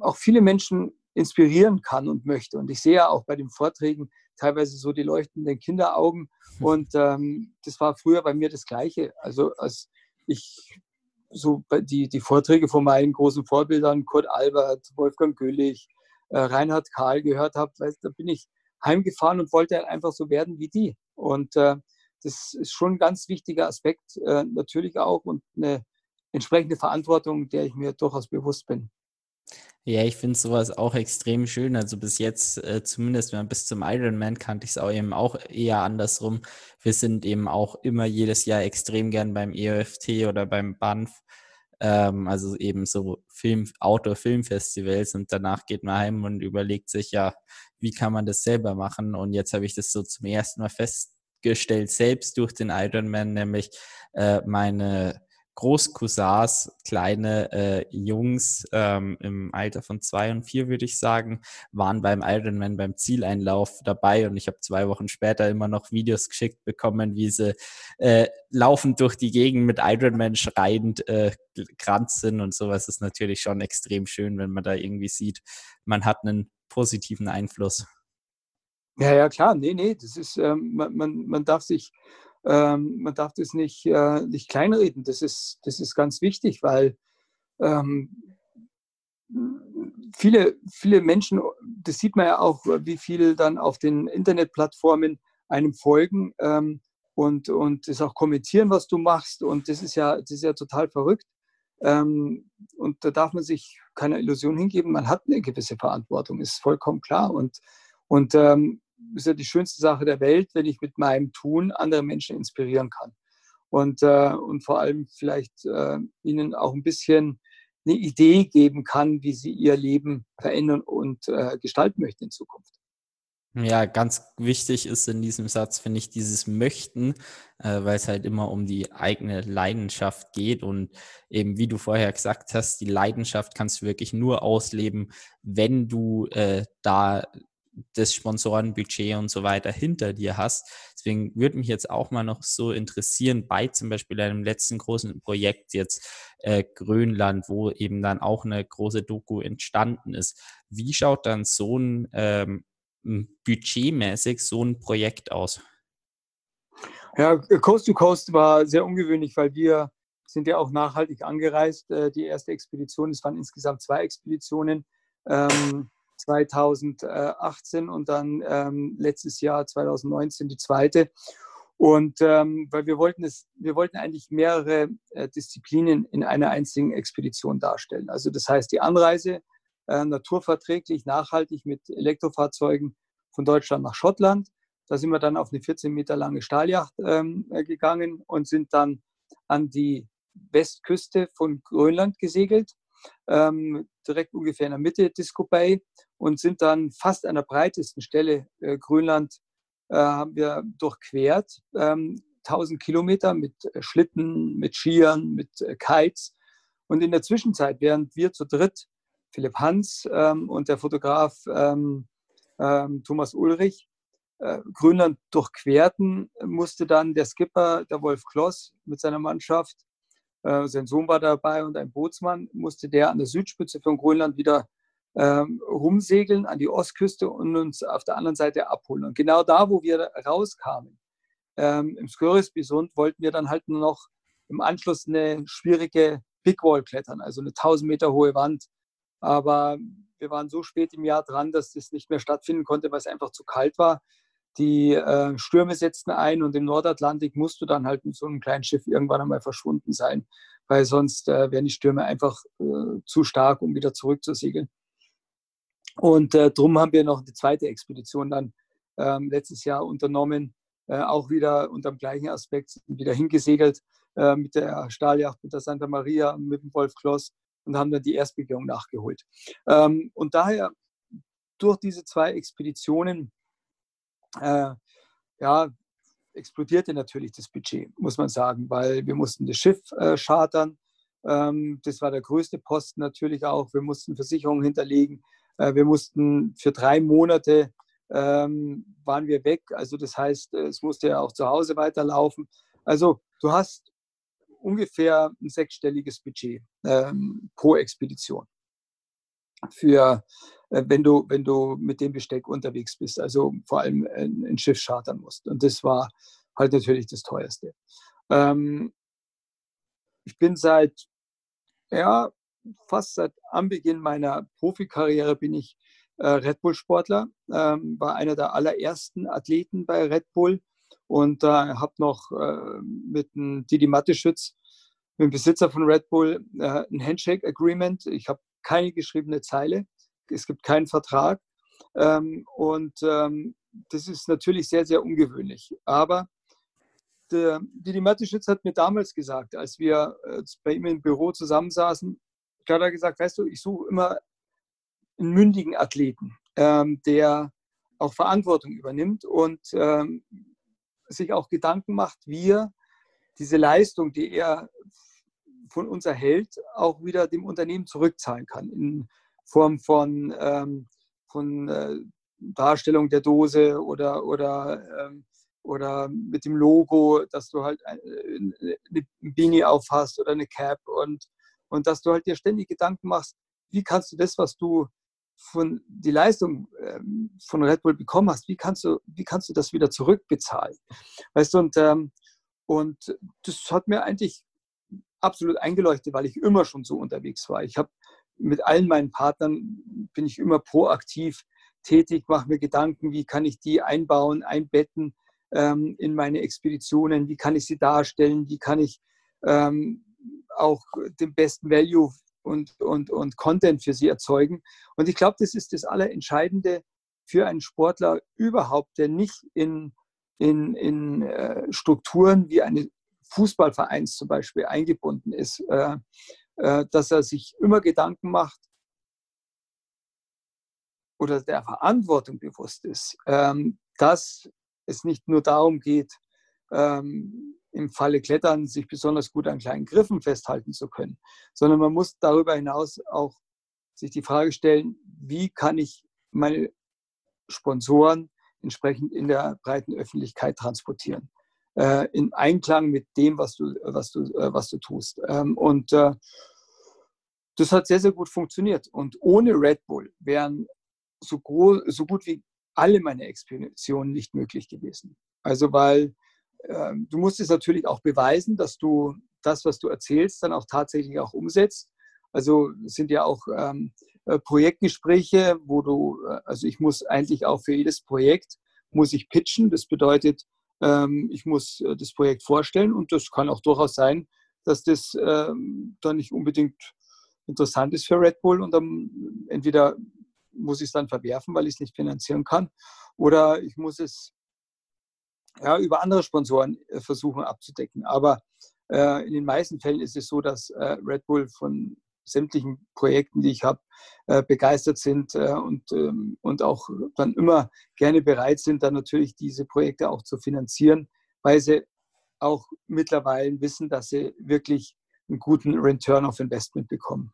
auch viele Menschen inspirieren kann und möchte. Und ich sehe ja auch bei den Vorträgen teilweise so die leuchtenden Kinderaugen. Und ähm, das war früher bei mir das Gleiche. Also als ich so die, die Vorträge von meinen großen Vorbildern, Kurt Albert, Wolfgang Güllich, äh, Reinhard Karl gehört habe, da bin ich heimgefahren und wollte halt einfach so werden wie die. Und äh, das ist schon ein ganz wichtiger Aspekt, äh, natürlich auch und eine entsprechende Verantwortung, der ich mir durchaus bewusst bin. Ja, ich finde sowas auch extrem schön. Also bis jetzt, äh, zumindest wenn man bis zum Ironman kannte ich es auch eben auch eher andersrum. Wir sind eben auch immer jedes Jahr extrem gern beim EOFT oder beim BANF. Ähm, also eben so Film, Outdoor-Filmfestivals und danach geht man heim und überlegt sich ja, wie kann man das selber machen? Und jetzt habe ich das so zum ersten Mal festgestellt, selbst durch den Ironman, nämlich äh, meine Großcousins, kleine äh, Jungs ähm, im Alter von zwei und vier, würde ich sagen, waren beim Ironman beim Zieleinlauf dabei und ich habe zwei Wochen später immer noch Videos geschickt bekommen, wie sie äh, laufend durch die Gegend mit Ironman schreiend äh, kranz sind und sowas ist natürlich schon extrem schön, wenn man da irgendwie sieht, man hat einen positiven Einfluss. Ja, ja, klar, nee, nee, das ist, ähm, man, man, man darf sich ähm, man darf das nicht, äh, nicht kleinreden. Das ist, das ist ganz wichtig, weil ähm, viele, viele Menschen, das sieht man ja auch, wie viel dann auf den Internetplattformen einem folgen ähm, und, und das auch kommentieren, was du machst. Und das ist ja, das ist ja total verrückt. Ähm, und da darf man sich keiner Illusion hingeben. Man hat eine gewisse Verantwortung, ist vollkommen klar. Und, und ähm, ist ja die schönste Sache der Welt, wenn ich mit meinem Tun andere Menschen inspirieren kann. Und, äh, und vor allem vielleicht äh, ihnen auch ein bisschen eine Idee geben kann, wie sie ihr Leben verändern und äh, gestalten möchten in Zukunft. Ja, ganz wichtig ist in diesem Satz, finde ich, dieses Möchten, äh, weil es halt immer um die eigene Leidenschaft geht. Und eben, wie du vorher gesagt hast, die Leidenschaft kannst du wirklich nur ausleben, wenn du äh, da das Sponsorenbudget und so weiter hinter dir hast. Deswegen würde mich jetzt auch mal noch so interessieren, bei zum Beispiel einem letzten großen Projekt jetzt äh, Grönland, wo eben dann auch eine große Doku entstanden ist. Wie schaut dann so ein ähm, budgetmäßig so ein Projekt aus? Ja, Coast to Coast war sehr ungewöhnlich, weil wir sind ja auch nachhaltig angereist. Äh, die erste Expedition, es waren insgesamt zwei Expeditionen. Ähm, 2018 und dann ähm, letztes Jahr 2019 die zweite. Und ähm, weil wir wollten es, wir wollten eigentlich mehrere äh, Disziplinen in einer einzigen Expedition darstellen. Also das heißt, die Anreise äh, naturverträglich, nachhaltig mit Elektrofahrzeugen von Deutschland nach Schottland. Da sind wir dann auf eine 14 Meter lange Stahljacht ähm, äh, gegangen und sind dann an die Westküste von Grönland gesegelt, ähm, direkt ungefähr in der Mitte Disco Bay und sind dann fast an der breitesten Stelle äh, Grönland äh, haben wir durchquert. Ähm, 1000 Kilometer mit äh, Schlitten, mit Skiern, mit äh, Kites. Und in der Zwischenzeit, während wir zu dritt, Philipp Hans ähm, und der Fotograf ähm, ähm Thomas Ulrich, äh, Grönland durchquerten, musste dann der Skipper, der Wolf Kloss, mit seiner Mannschaft, äh, sein Sohn war dabei und ein Bootsmann, musste der an der Südspitze von Grönland wieder ähm, rumsegeln an die Ostküste und uns auf der anderen Seite abholen. Und genau da, wo wir rauskamen, ähm, im Skörisbisund, wollten wir dann halt nur noch im Anschluss eine schwierige Big Wall klettern, also eine 1000 Meter hohe Wand. Aber wir waren so spät im Jahr dran, dass das nicht mehr stattfinden konnte, weil es einfach zu kalt war. Die äh, Stürme setzten ein und im Nordatlantik musst du dann halt mit so einem kleinen Schiff irgendwann einmal verschwunden sein, weil sonst äh, wären die Stürme einfach äh, zu stark, um wieder zurückzusegeln. Und äh, darum haben wir noch eine zweite Expedition dann ähm, letztes Jahr unternommen, äh, auch wieder unter dem gleichen Aspekt, wieder hingesegelt äh, mit der Stahljacht, mit der Santa Maria, mit dem Wolf Kloss und haben dann die Erstbegehung nachgeholt. Ähm, und daher durch diese zwei Expeditionen äh, ja, explodierte natürlich das Budget, muss man sagen, weil wir mussten das Schiff äh, chartern. Ähm, das war der größte Posten natürlich auch. Wir mussten Versicherungen hinterlegen. Äh, wir mussten für drei Monate ähm, waren wir weg. Also das heißt, es musste ja auch zu Hause weiterlaufen. Also du hast ungefähr ein sechsstelliges Budget ähm, pro Expedition. Für äh, wenn du, wenn du mit dem Besteck unterwegs bist, also vor allem ein, ein Schiff chartern musst. Und das war halt natürlich das teuerste. Ähm, ich bin seit ja, fast seit Anbeginn meiner Profikarriere bin ich äh, Red Bull-Sportler, ähm, war einer der allerersten Athleten bei Red Bull und äh, habe noch äh, mit dem Didi Matteschütz, mit dem Besitzer von Red Bull, äh, ein Handshake-Agreement. Ich habe keine geschriebene Zeile, es gibt keinen Vertrag ähm, und ähm, das ist natürlich sehr, sehr ungewöhnlich. Aber der Didi Matteschütz hat mir damals gesagt, als wir äh, bei ihm im Büro zusammensaßen, da hat er gesagt, weißt du, ich suche immer einen mündigen Athleten, ähm, der auch Verantwortung übernimmt und ähm, sich auch Gedanken macht, wie er diese Leistung, die er von uns erhält, auch wieder dem Unternehmen zurückzahlen kann in Form von, ähm, von äh, Darstellung der Dose oder, oder, ähm, oder mit dem Logo, dass du halt äh, eine Beanie aufhast oder eine Cap und und dass du halt dir ständig Gedanken machst, wie kannst du das, was du von die Leistung ähm, von Red Bull bekommen hast, wie kannst du, wie kannst du das wieder zurückbezahlen? Weißt du, und, ähm, und das hat mir eigentlich absolut eingeleuchtet, weil ich immer schon so unterwegs war. Ich habe mit allen meinen Partnern bin ich immer proaktiv tätig, mache mir Gedanken, wie kann ich die einbauen, einbetten ähm, in meine Expeditionen, wie kann ich sie darstellen, wie kann ich ähm, auch den besten Value und, und, und Content für sie erzeugen. Und ich glaube, das ist das Allerentscheidende für einen Sportler überhaupt, der nicht in, in, in äh, Strukturen wie eine Fußballvereins zum Beispiel eingebunden ist, äh, äh, dass er sich immer Gedanken macht oder der Verantwortung bewusst ist, ähm, dass es nicht nur darum geht, ähm, im Falle Klettern sich besonders gut an kleinen Griffen festhalten zu können, sondern man muss darüber hinaus auch sich die Frage stellen, wie kann ich meine Sponsoren entsprechend in der breiten Öffentlichkeit transportieren, äh, in Einklang mit dem, was du, was du, äh, was du tust. Ähm, und äh, das hat sehr, sehr gut funktioniert. Und ohne Red Bull wären so, so gut wie alle meine Expeditionen nicht möglich gewesen. Also weil ähm, du musst es natürlich auch beweisen, dass du das, was du erzählst, dann auch tatsächlich auch umsetzt. Also sind ja auch ähm, äh, Projektgespräche, wo du, äh, also ich muss eigentlich auch für jedes Projekt, muss ich pitchen. Das bedeutet, ähm, ich muss äh, das Projekt vorstellen und das kann auch durchaus sein, dass das ähm, dann nicht unbedingt interessant ist für Red Bull und dann entweder muss ich es dann verwerfen, weil ich es nicht finanzieren kann, oder ich muss es ja, über andere Sponsoren äh, versuchen abzudecken. Aber äh, in den meisten Fällen ist es so, dass Red Bull von sämtlichen Projekten, die ich habe, äh, begeistert sind äh, und, ähm, und auch dann immer gerne bereit sind, dann natürlich diese Projekte auch zu finanzieren, weil sie auch mittlerweile wissen, dass sie wirklich einen guten Return of Investment bekommen.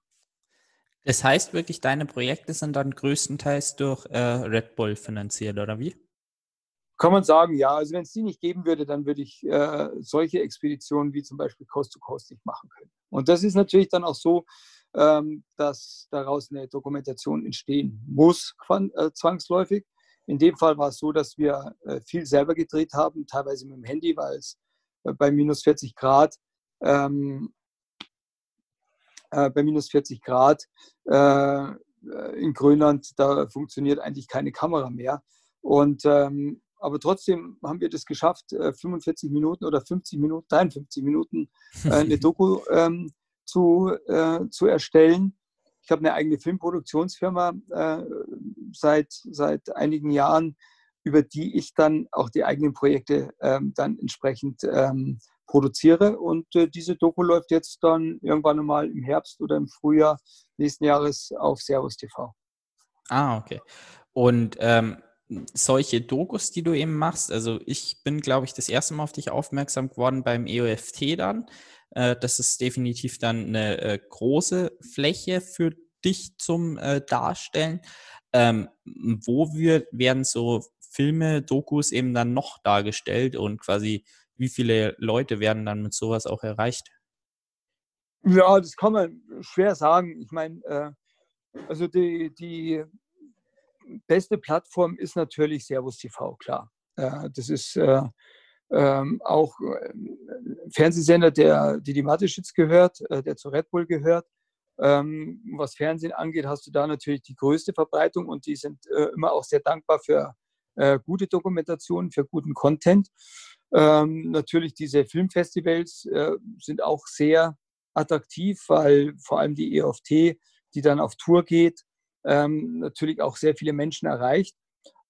Das heißt wirklich, deine Projekte sind dann größtenteils durch äh, Red Bull finanziert, oder wie? Kann man sagen, ja. Also wenn es die nicht geben würde, dann würde ich äh, solche Expeditionen wie zum Beispiel Coast to Coast nicht machen können. Und das ist natürlich dann auch so, ähm, dass daraus eine Dokumentation entstehen muss, äh, zwangsläufig. In dem Fall war es so, dass wir äh, viel selber gedreht haben, teilweise mit dem Handy, weil es äh, bei minus 40 Grad ähm, äh, bei minus 40 Grad äh, in Grönland, da funktioniert eigentlich keine Kamera mehr. Und ähm, aber trotzdem haben wir das geschafft, 45 äh, Minuten oder 50 Minuten, 53 Minuten äh, eine Doku ähm, zu, äh, zu erstellen. Ich habe eine eigene Filmproduktionsfirma äh, seit, seit einigen Jahren, über die ich dann auch die eigenen Projekte ähm, dann entsprechend ähm, produziere. Und äh, diese Doku läuft jetzt dann irgendwann einmal im Herbst oder im Frühjahr nächsten Jahres auf Servus TV. Ah, okay. Und ähm, solche Dokus, die du eben machst, also ich bin, glaube ich, das erste Mal auf dich aufmerksam geworden beim EOFT dann. Äh, das ist definitiv dann eine äh, große Fläche für dich zum äh, Darstellen. Ähm, wo wir, werden so Filme, Dokus eben dann noch dargestellt und quasi wie viele Leute werden dann mit sowas auch erreicht? Ja, das kann man schwer sagen. Ich meine, äh, also die, die beste Plattform ist natürlich Servus TV, klar. Äh, das ist äh, ähm, auch äh, Fernsehsender, der die Matischitz gehört, äh, der zu Red Bull gehört. Ähm, was Fernsehen angeht, hast du da natürlich die größte Verbreitung und die sind äh, immer auch sehr dankbar für äh, gute Dokumentationen, für guten Content. Ähm, natürlich diese Filmfestivals äh, sind auch sehr attraktiv, weil vor allem die EOFT, die dann auf Tour geht, ähm, natürlich auch sehr viele Menschen erreicht,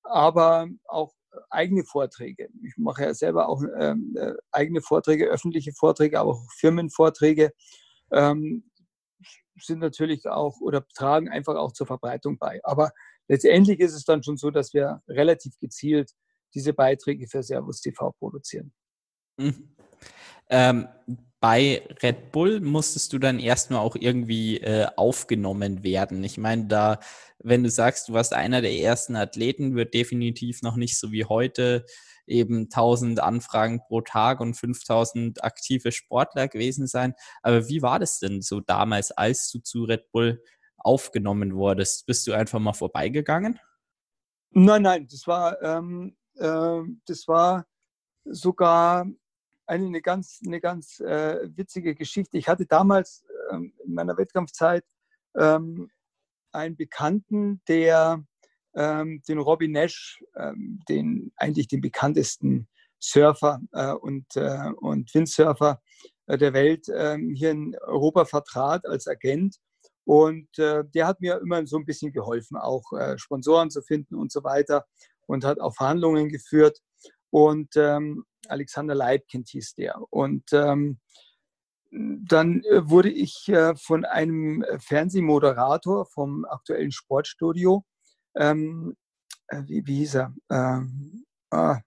aber auch eigene Vorträge. Ich mache ja selber auch ähm, äh, eigene Vorträge, öffentliche Vorträge, aber auch Firmenvorträge ähm, sind natürlich auch oder tragen einfach auch zur Verbreitung bei. Aber letztendlich ist es dann schon so, dass wir relativ gezielt diese Beiträge für Servus TV produzieren. Mhm. Ähm, bei Red Bull musstest du dann erstmal auch irgendwie äh, aufgenommen werden. Ich meine, da, wenn du sagst, du warst einer der ersten Athleten, wird definitiv noch nicht so wie heute eben 1000 Anfragen pro Tag und 5000 aktive Sportler gewesen sein. Aber wie war das denn so damals, als du zu Red Bull aufgenommen wurdest? Bist du einfach mal vorbeigegangen? Nein, nein, das war, ähm, äh, das war sogar eine, eine ganz, eine ganz äh, witzige Geschichte. Ich hatte damals ähm, in meiner Wettkampfzeit ähm, einen Bekannten, der ähm, den Robin Nash, ähm, den eigentlich den bekanntesten Surfer äh, und, äh, und Windsurfer äh, der Welt, ähm, hier in Europa vertrat als Agent. Und äh, der hat mir immer so ein bisschen geholfen, auch äh, Sponsoren zu finden und so weiter und hat auch Verhandlungen geführt. Und ähm, Alexander Leibkind hieß der. Und ähm, dann äh, wurde ich äh, von einem Fernsehmoderator vom aktuellen Sportstudio, ähm, äh, wie, wie, hieß er? Ähm, ah,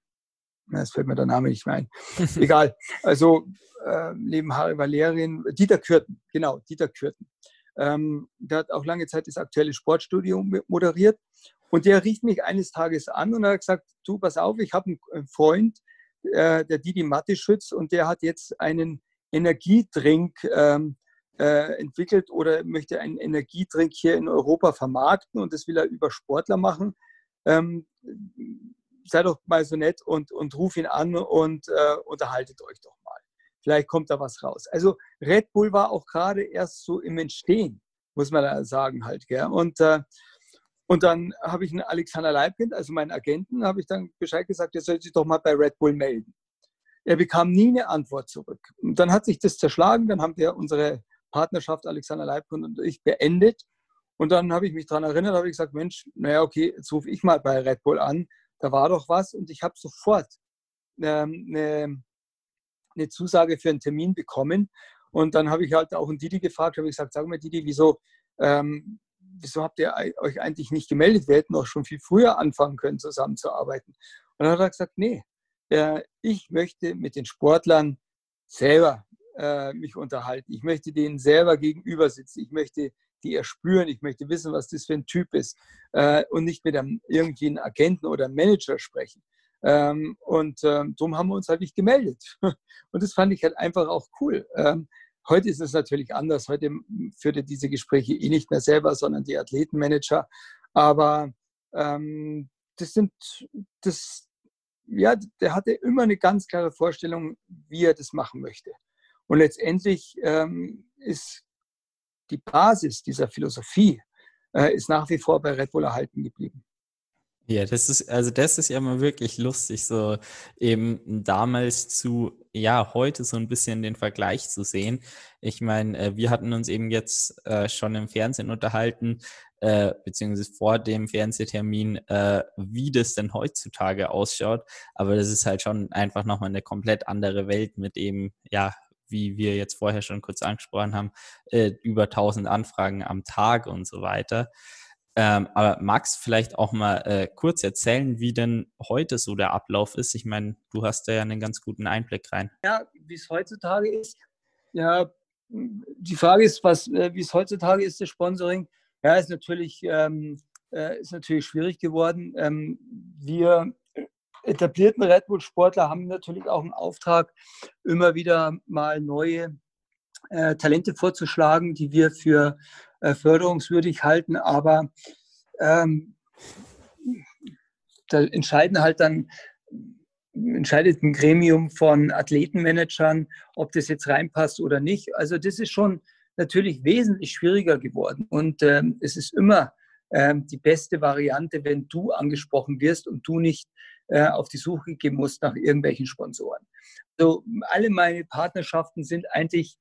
jetzt fällt mir der Name nicht mehr ein. Egal. Also äh, neben Harry Valerian, Dieter Kürten, genau, Dieter Kürten. Ähm, der hat auch lange Zeit das aktuelle Sportstudio moderiert. Und der rief mich eines Tages an und hat gesagt, du, pass auf, ich habe einen Freund, äh, der Didi Matteschütz, und der hat jetzt einen Energiedrink ähm, äh, entwickelt oder möchte einen Energiedrink hier in Europa vermarkten und das will er über Sportler machen. Ähm, sei doch mal so nett und, und ruf ihn an und äh, unterhaltet euch doch mal. Vielleicht kommt da was raus. Also Red Bull war auch gerade erst so im Entstehen, muss man da sagen halt. Gell? Und äh, Und dann habe ich einen Alexander Leibkind, also meinen Agenten, habe ich dann Bescheid gesagt, er soll sich doch mal bei Red Bull melden. Er bekam nie eine Antwort zurück. Und dann hat sich das zerschlagen, dann haben wir unsere Partnerschaft Alexander Leibkind und ich beendet. Und dann habe ich mich daran erinnert, habe ich gesagt, Mensch, naja, okay, jetzt rufe ich mal bei Red Bull an. Da war doch was und ich habe sofort ähm, eine, eine Zusage für einen Termin bekommen. Und dann habe ich halt auch einen Didi gefragt, habe ich gesagt, sag mal Didi, wieso, ähm, wieso habt ihr euch eigentlich nicht gemeldet? Wir hätten doch schon viel früher anfangen können, zusammenzuarbeiten. Und dann hat er gesagt, nee, äh, ich möchte mit den Sportlern selber äh, mich unterhalten. Ich möchte denen selber gegenüber sitzen. Ich möchte die erspüren. Ich möchte wissen, was das für ein Typ ist äh, und nicht mit einem irgendwie einem Agenten oder Manager sprechen. Ähm, und ähm, darum haben wir uns halt nicht gemeldet. Und das fand ich halt einfach auch cool. Heute ist es natürlich anders. Heute führt er diese Gespräche eh nicht mehr selber, sondern die Athletenmanager. Aber ähm, das sind, das, ja, der hatte immer eine ganz klare Vorstellung, wie er das machen möchte. Und letztendlich ähm, ist die Basis dieser Philosophie äh, ist nach wie vor bei Red Bull erhalten geblieben. Ja, das ist, also das ist ja mal wirklich lustig, so eben damals zu, ja, heute so ein bisschen den Vergleich zu sehen. Ich meine, äh, wir hatten uns eben jetzt äh, schon im Fernsehen unterhalten, äh, beziehungsweise vor dem Fernsehtermin, äh, wie das denn heutzutage ausschaut. Aber das ist halt schon einfach nochmal eine komplett andere Welt mit eben, ja, wie wir jetzt vorher schon kurz angesprochen haben, äh, über 1000 Anfragen am Tag und so weiter. Ähm, aber Max, vielleicht auch mal äh, kurz erzählen, wie denn heute so der Ablauf ist. Ich meine, du hast da ja einen ganz guten Einblick rein. Ja, wie es heutzutage ist. Ja, die Frage ist, was, äh, wie es heutzutage ist, das Sponsoring. Ja, ist natürlich, ähm, äh, ist natürlich schwierig geworden. Ähm, wir etablierten Red Bull-Sportler haben natürlich auch einen Auftrag, immer wieder mal neue äh, Talente vorzuschlagen, die wir für förderungswürdig halten. Aber ähm, da entscheiden halt dann entscheidet ein Gremium von Athletenmanagern, ob das jetzt reinpasst oder nicht. Also das ist schon natürlich wesentlich schwieriger geworden. Und ähm, es ist immer ähm, die beste Variante, wenn du angesprochen wirst und du nicht äh, auf die Suche gehen musst nach irgendwelchen Sponsoren. Also alle meine Partnerschaften sind eigentlich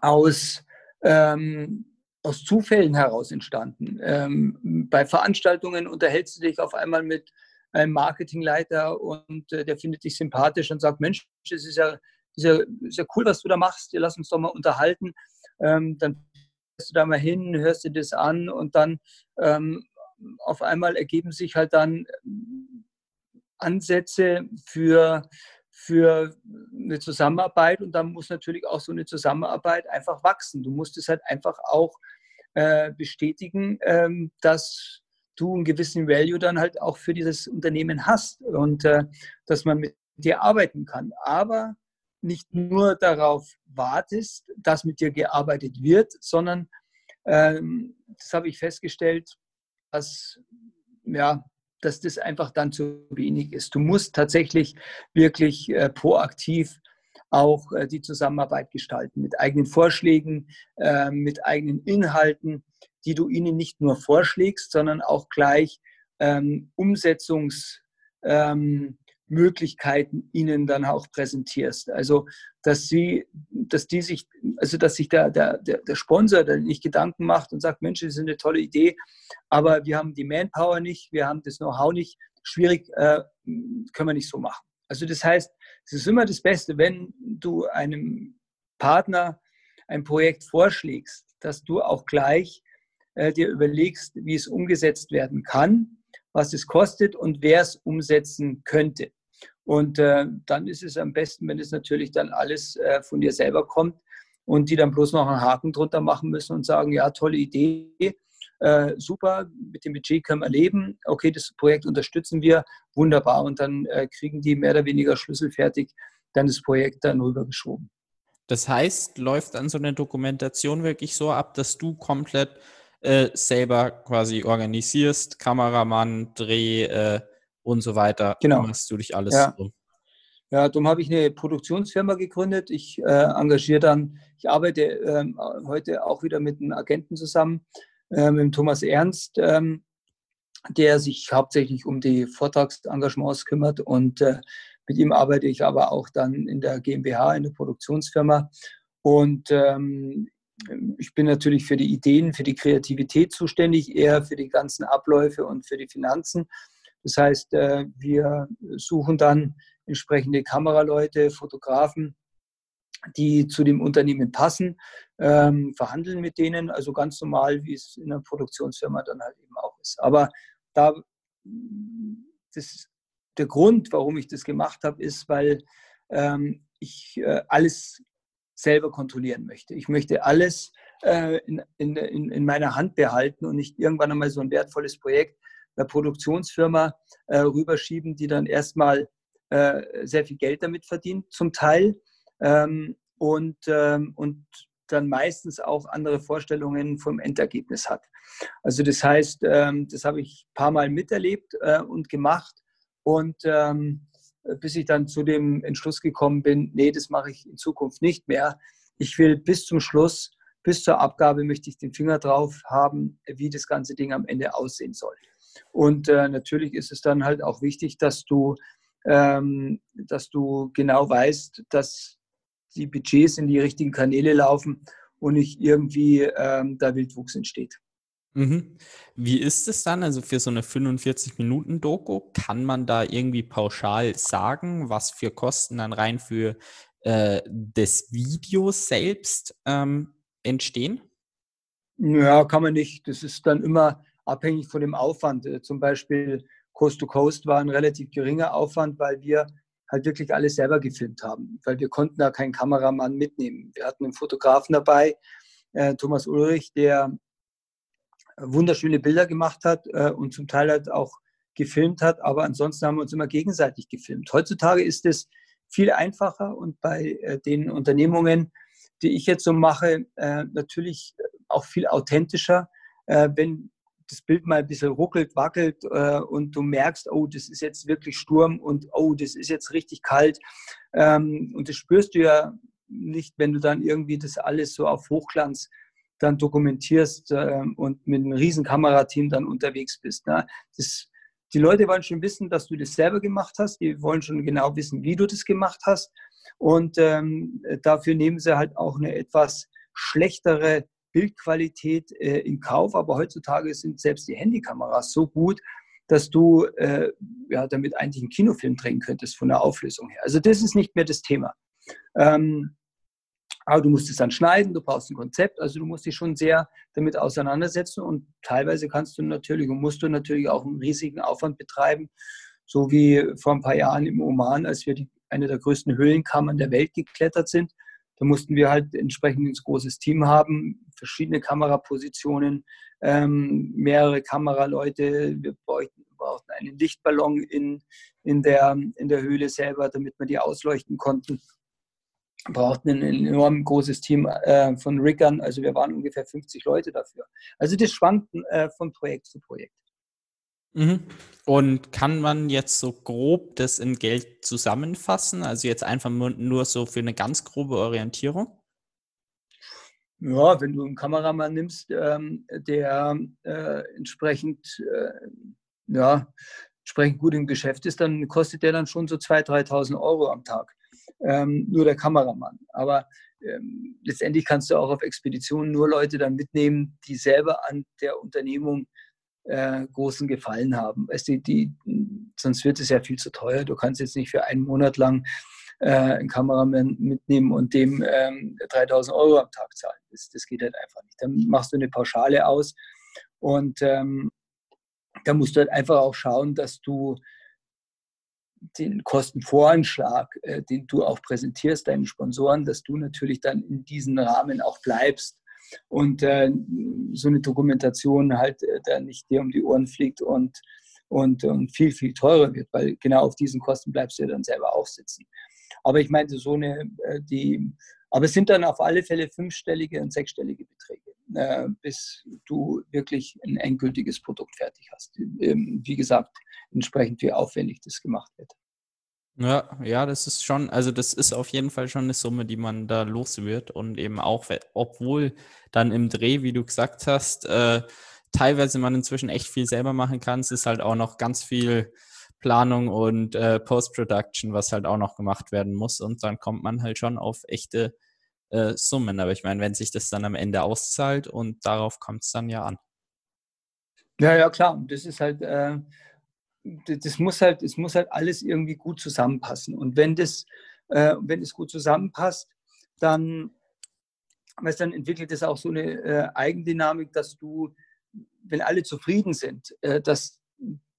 aus, ähm, aus Zufällen heraus entstanden. Ähm, bei Veranstaltungen unterhältst du dich auf einmal mit einem Marketingleiter und äh, der findet dich sympathisch und sagt, Mensch, das ist ja, ist ja, ist ja cool, was du da machst, lass uns doch mal unterhalten. Ähm, dann gehst du da mal hin, hörst dir das an und dann ähm, auf einmal ergeben sich halt dann Ansätze für, für eine Zusammenarbeit und dann muss natürlich auch so eine Zusammenarbeit einfach wachsen. Du musst es halt einfach auch äh, bestätigen, ähm, dass du einen gewissen Value dann halt auch für dieses Unternehmen hast und äh, dass man mit dir arbeiten kann. Aber nicht nur darauf wartest, dass mit dir gearbeitet wird, sondern ähm, das habe ich festgestellt, dass ja, dass das einfach dann zu wenig ist. Du musst tatsächlich wirklich äh, proaktiv auch äh, die Zusammenarbeit gestalten mit eigenen Vorschlägen, äh, mit eigenen Inhalten, die du ihnen nicht nur vorschlägst, sondern auch gleich ähm, Umsetzungs, ähm, ihnen dann auch präsentierst. Also, dass sie, dass die sich, also dass sich der, der, der Sponsor dann nicht Gedanken macht und sagt, Mensch, das ist eine tolle Idee, aber wir haben die Manpower nicht, wir haben das Know-how nicht, schwierig, äh, können wir nicht so machen. Also das heißt, es ist immer das Beste, wenn du einem Partner ein Projekt vorschlägst, dass du auch gleich äh, dir überlegst, wie es umgesetzt werden kann was es kostet und wer es umsetzen könnte. Und äh, dann ist es am besten, wenn es natürlich dann alles äh, von dir selber kommt und die dann bloß noch einen Haken drunter machen müssen und sagen, ja, tolle Idee, äh, super, mit dem Budget können wir leben, okay, das Projekt unterstützen wir, wunderbar. Und dann äh, kriegen die mehr oder weniger schlüsselfertig dann das Projekt dann rübergeschoben. Das heißt, läuft dann so eine Dokumentation wirklich so ab, dass du komplett äh, selber quasi organisierst, Kameramann, Dreh äh, und so weiter. Genau. Machst du dich alles ja. drum. Ja, darum habe ich eine Produktionsfirma gegründet. Ich äh, engagiere dann, ich arbeite ähm, heute auch wieder mit einem Agenten zusammen, äh, mit dem Thomas Ernst. Ähm, der sich hauptsächlich um die Vortragsengagements kümmert und äh, mit ihm arbeite ich aber auch dann in der GmbH, in der Produktionsfirma. Und ähm, ich bin natürlich für die Ideen, für die Kreativität zuständig, eher für die ganzen Abläufe und für die Finanzen. Das heißt, äh, wir suchen dann entsprechende Kameraleute, Fotografen, die zu dem Unternehmen passen, ähm, verhandeln mit denen, also ganz normal, wie es in einer Produktionsfirma dann halt eben auch ist. Aber da, das, der Grund, warum ich das gemacht habe, ist, weil ähm, ich äh, alles selber kontrollieren möchte. Ich möchte alles äh, in, in, in, meiner Hand behalten und nicht irgendwann einmal so ein wertvolles Projekt einer Produktionsfirma äh, rüberschieben, die dann erstmal äh, sehr viel Geld damit verdient, zum Teil. Ähm, und, ähm, und dann meistens auch andere Vorstellungen vom Endergebnis hat. Also das heißt, ähm, das habe ich ein paar Mal miterlebt äh, und gemacht. Und ähm, bis ich dann zu dem Entschluss gekommen bin, nee, das mache ich in Zukunft nicht mehr. Ich will bis zum Schluss, bis zur Abgabe möchte ich den Finger drauf haben, wie das ganze Ding am Ende aussehen soll. Und äh, natürlich ist es dann halt auch wichtig, dass du, ähm, dass du genau weißt, dass die Budgets in die richtigen Kanäle laufen und nicht irgendwie ähm, da Wildwuchs entsteht. Mhm. Wie ist es dann? Also für so eine 45-Minuten-Doku, kann man da irgendwie pauschal sagen, was für Kosten dann rein für äh, das Video selbst ähm, entstehen? Ja, kann man nicht. Das ist dann immer abhängig von dem Aufwand. Äh, zum Beispiel Coast to Coast war ein relativ geringer Aufwand, weil wir halt wirklich alles selber gefilmt haben, weil wir konnten da keinen Kameramann mitnehmen. Wir hatten einen Fotografen dabei, äh, Thomas Ulrich, der wunderschöne Bilder gemacht hat äh, und zum Teil halt auch gefilmt hat, aber ansonsten haben wir uns immer gegenseitig gefilmt. Heutzutage ist es viel einfacher und bei äh, den Unternehmungen, die ich jetzt so mache, äh, natürlich auch viel authentischer, äh, wenn das Bild mal ein bisschen ruckelt, wackelt äh, und du merkst, oh, das ist jetzt wirklich Sturm und oh, das ist jetzt richtig kalt. Ähm, und das spürst du ja nicht, wenn du dann irgendwie das alles so auf Hochglanz dann dokumentierst äh, und mit einem riesen Kamerateam dann unterwegs bist. Ne? Das, die Leute wollen schon wissen, dass du das selber gemacht hast. Die wollen schon genau wissen, wie du das gemacht hast. Und ähm, dafür nehmen sie halt auch eine etwas schlechtere Bildqualität äh, in Kauf. Aber heutzutage sind selbst die Handykameras so gut, dass du äh, ja, damit eigentlich einen Kinofilm drehen könntest von der Auflösung her. Also das ist nicht mehr das Thema. Ähm, aber du musst es dann schneiden, du brauchst ein Konzept, also du musst dich schon sehr damit auseinandersetzen und teilweise kannst du natürlich und musst du natürlich auch einen riesigen Aufwand betreiben, so wie vor ein paar Jahren im Oman, als wir die, eine der größten Höhlenkammern der Welt geklettert sind. Da mussten wir halt entsprechend ein großes Team haben, verschiedene Kamerapositionen, ähm, mehrere Kameraleute. Wir brauchten, brauchten einen Lichtballon in, in, der, in der Höhle selber, damit wir die ausleuchten konnten brauchten ein enorm großes Team äh, von Riggern. Also wir waren ungefähr 50 Leute dafür. Also das schwankt äh, von Projekt zu Projekt. Mhm. Und kann man jetzt so grob das in Geld zusammenfassen? Also jetzt einfach nur so für eine ganz grobe Orientierung? Ja, wenn du einen Kameramann nimmst, ähm, der äh, entsprechend, äh, ja, entsprechend gut im Geschäft ist, dann kostet der dann schon so 2.000, 3.000 Euro am Tag ähm, nur der Kameramann. Aber ähm, letztendlich kannst du auch auf Expeditionen nur Leute dann mitnehmen, die selber an der Unternehmung äh, großen Gefallen haben. Weißt du, die, sonst wird es ja viel zu teuer. Du kannst jetzt nicht für einen Monat lang äh, einen Kameramann mitnehmen und dem ähm, 3000 Euro am Tag zahlen. Das, das, geht halt einfach nicht. Dann machst du eine Pauschale aus und ähm, da musst du halt einfach auch schauen, dass du den Kostenvoranschlag, äh, den du auch präsentierst, deinen Sponsoren, dass du natürlich dann in diesem Rahmen auch bleibst und äh, so eine Dokumentation halt äh, dann nicht dir um die Ohren fliegt und, und, und viel, viel teurer wird, weil genau auf diesen Kosten bleibst du ja dann selber auch sitzen. Aber ich meinte, so eine, äh, die, aber es sind dann auf alle Fälle fünfstellige und sechsstellige Beträge, äh, bis du wirklich ein endgültiges Produkt fertig hast. Ähm, wie gesagt, entsprechend wie aufwendig das gemacht wird. Ja, ja, das ist schon, also das ist auf jeden Fall schon eine Summe, die man da los wird und eben auch, obwohl dann im Dreh, wie du gesagt hast, äh, teilweise man inzwischen echt viel selber machen kann. Es ist halt auch noch ganz viel Planung und äh, Post-Production, was halt auch noch gemacht werden muss. Und dann kommt man halt schon auf echte äh, Summen. Aber ich meine, wenn sich das dann am Ende auszahlt und darauf kommt es dann ja an. Ja, ja, klar. Das ist halt, äh, das muss halt, es muss halt alles irgendwie gut zusammenpassen. Und wenn das, äh, wenn es gut zusammenpasst, dann, weißt, dann entwickelt es auch so eine äh, Eigendynamik, dass du, wenn alle zufrieden sind, äh, dass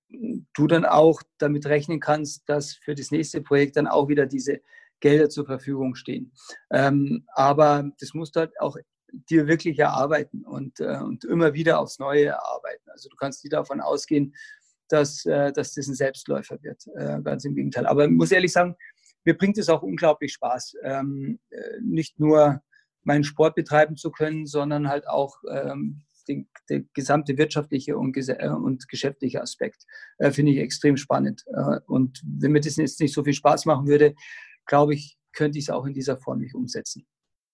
du dann auch damit rechnen kannst, dass für das nächste Projekt dann auch wieder diese Gelder zur Verfügung stehen. Ähm, aber das musst du halt auch dir wirklich erarbeiten und, äh, und immer wieder aufs Neue erarbeiten. Also du kannst nicht davon ausgehen, dass, äh, dass das ein Selbstläufer wird. Äh, ganz im Gegenteil. Aber ich muss ehrlich sagen, mir bringt es auch unglaublich Spaß, ähm, äh, nicht nur meinen Sport betreiben zu können, sondern halt auch ähm, den, der gesamte wirtschaftliche und, äh, und geschäftliche Aspekt äh, finde ich extrem spannend. Äh, und wenn mir das jetzt nicht so viel Spaß machen würde, glaube ich, könnte ich es auch in dieser Form nicht umsetzen.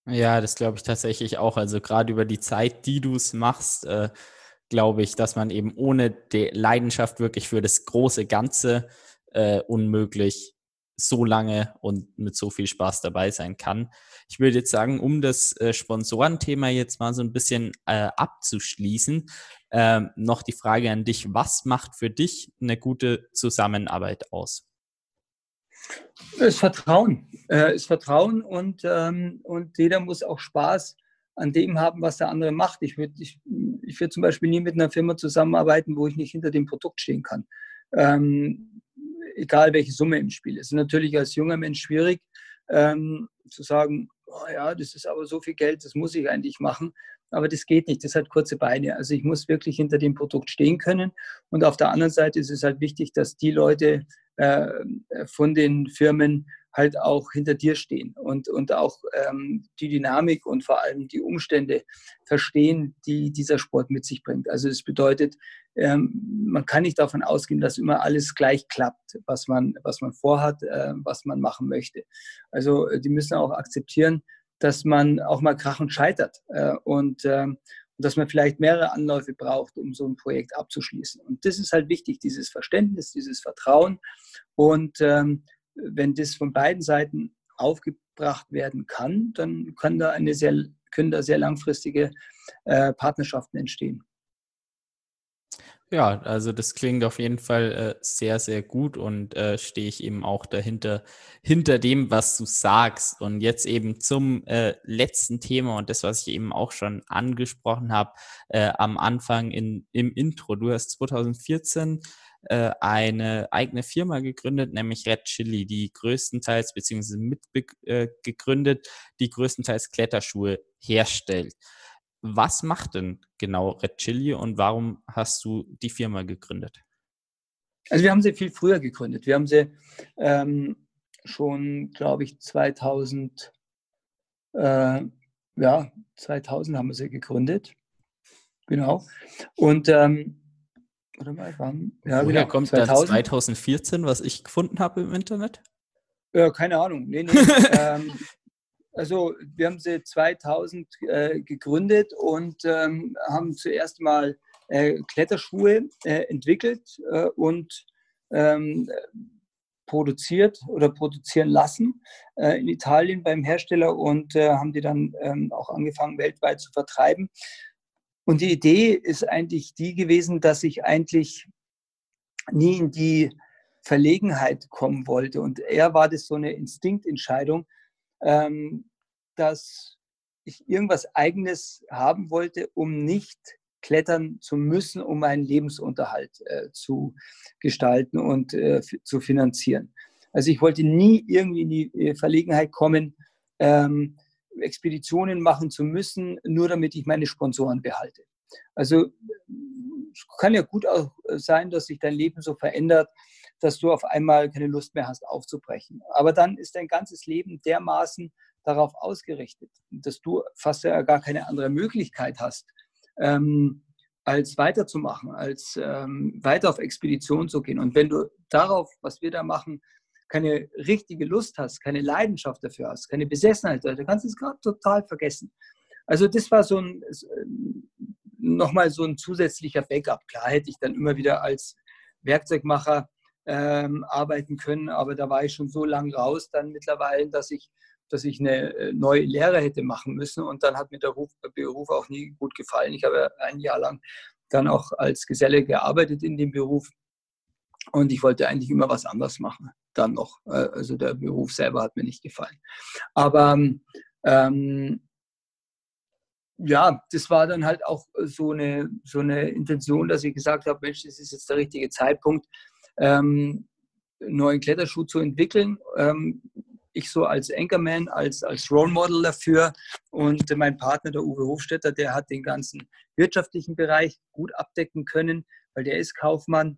Ja, das glaube ich tatsächlich auch. Also gerade über die Zeit, die du es machst, äh, glaube ich, dass man eben ohne die Leidenschaft wirklich für das große Ganze äh, unmöglich so lange und mit so viel Spaß dabei sein kann. Ich würde jetzt sagen, um das äh, Sponsorenthema jetzt mal so ein bisschen äh, abzuschließen, äh, noch die Frage an dich, was macht für dich eine gute Zusammenarbeit aus? Das Vertrauen. Äh, das Vertrauen und, ähm, und jeder muss auch Spaß an dem haben, was der andere macht. Ich würde ich, ich würd zum Beispiel nie mit einer Firma zusammenarbeiten, wo ich nicht hinter dem Produkt stehen kann. Ähm, egal welche Summe im Spiel ist. Natürlich als junger Mensch schwierig ähm, zu sagen, oh ja, das ist aber so viel Geld, das muss ich eigentlich machen. Aber das geht nicht, das hat kurze Beine. Also ich muss wirklich hinter dem Produkt stehen können. Und auf der anderen Seite ist es halt wichtig, dass die Leute äh, von den Firmen halt auch hinter dir stehen und, und auch ähm, die Dynamik und vor allem die Umstände verstehen, die dieser Sport mit sich bringt. Also das bedeutet, ähm, man kann nicht davon ausgehen, dass immer alles gleich klappt, was man, was man vorhat, äh, was man machen möchte. Also äh, die müssen auch akzeptieren, dass man auch mal krachend scheitert äh, und äh, dass man vielleicht mehrere Anläufe braucht, um so ein Projekt abzuschließen. Und das ist halt wichtig, dieses Verständnis, dieses Vertrauen. Und ähm, wenn das von beiden Seiten aufgebracht werden kann, dann kann da eine sehr, können da sehr langfristige äh, Partnerschaften entstehen. Ja, also das klingt auf jeden Fall äh, sehr, sehr gut und äh, stehe ich eben auch dahinter, hinter dem, was du sagst. Und jetzt eben zum letzten Thema und das, was ich eben auch schon angesprochen habe am Anfang in, im Intro. Du hast 2014 äh, eine eigene Firma gegründet, nämlich Red Chili, die größtenteils, beziehungsweise mitgegründet, äh, die größtenteils Kletterschuhe herstellt. Was macht denn genau Red Chili und warum hast du die Firma gegründet? Also wir haben sie viel früher gegründet. Wir haben sie ähm, schon, glaube ich, 2000, äh, ja, 2000 haben wir sie gegründet. Genau. Und ähm, oder mal, wann? Ja, Woher genau, kommt 2000? dann 2014, was ich gefunden habe im Internet? Ja, keine Ahnung. Nee, nee. ähm, also wir haben sie 2000 äh, gegründet und ähm, haben zuerst mal äh, Kletterschuhe äh, entwickelt äh, und ähm, produziert oder produzieren lassen äh, in Italien beim Hersteller und äh, haben die dann ähm, auch angefangen weltweit zu vertreiben. Und die Idee ist eigentlich die gewesen, dass ich eigentlich nie in die Verlegenheit kommen wollte. Und eher war das so eine Instinktentscheidung, ähm, dass ich irgendwas Eigenes haben wollte, um nicht klettern zu müssen, um einen Lebensunterhalt äh, zu gestalten und äh, zu finanzieren. Also ich wollte nie irgendwie in die äh, Verlegenheit kommen, ähm, Expeditionen machen zu müssen, nur damit ich meine Sponsoren behalte. Also es kann ja gut auch sein, dass sich dein Leben so verändert, dass du auf einmal keine Lust mehr hast, aufzubrechen. Aber dann ist dein ganzes Leben dermaßen darauf ausgerichtet, dass du fast ja gar keine andere Möglichkeit hast, ähm, als weiterzumachen, als ähm, weiter auf Expedition zu gehen. Und wenn du darauf, was wir da machen, keine richtige Lust hast, keine Leidenschaft dafür hast, keine Besessenheit, dann kannst du es gerade total vergessen. Also das war so ein, nochmal so ein zusätzlicher Backup. Klar hätte ich dann immer wieder als Werkzeugmacher ähm, arbeiten können, aber da war ich schon so lang raus dann mittlerweile, dass ich, dass ich eine äh, neue Lehre hätte machen müssen und dann hat mir der Beruf, Beruf auch nie gut gefallen. Ich habe ein Jahr lang dann auch als Geselle gearbeitet in dem Beruf und ich wollte eigentlich immer was anderes machen, dann noch. Äh, also der Beruf selber hat mir nicht gefallen. Aber ähm, ja, das war dann halt auch so eine, so eine Intention, dass ich gesagt habe, Mensch, das ist jetzt der richtige Zeitpunkt, ähm, einen neuen Kletterschuh zu entwickeln. Ähm, ich so als Anchorman, als, als Role Model dafür und mein Partner, der Uwe Hofstetter, der hat den ganzen wirtschaftlichen Bereich gut abdecken können, weil der ist Kaufmann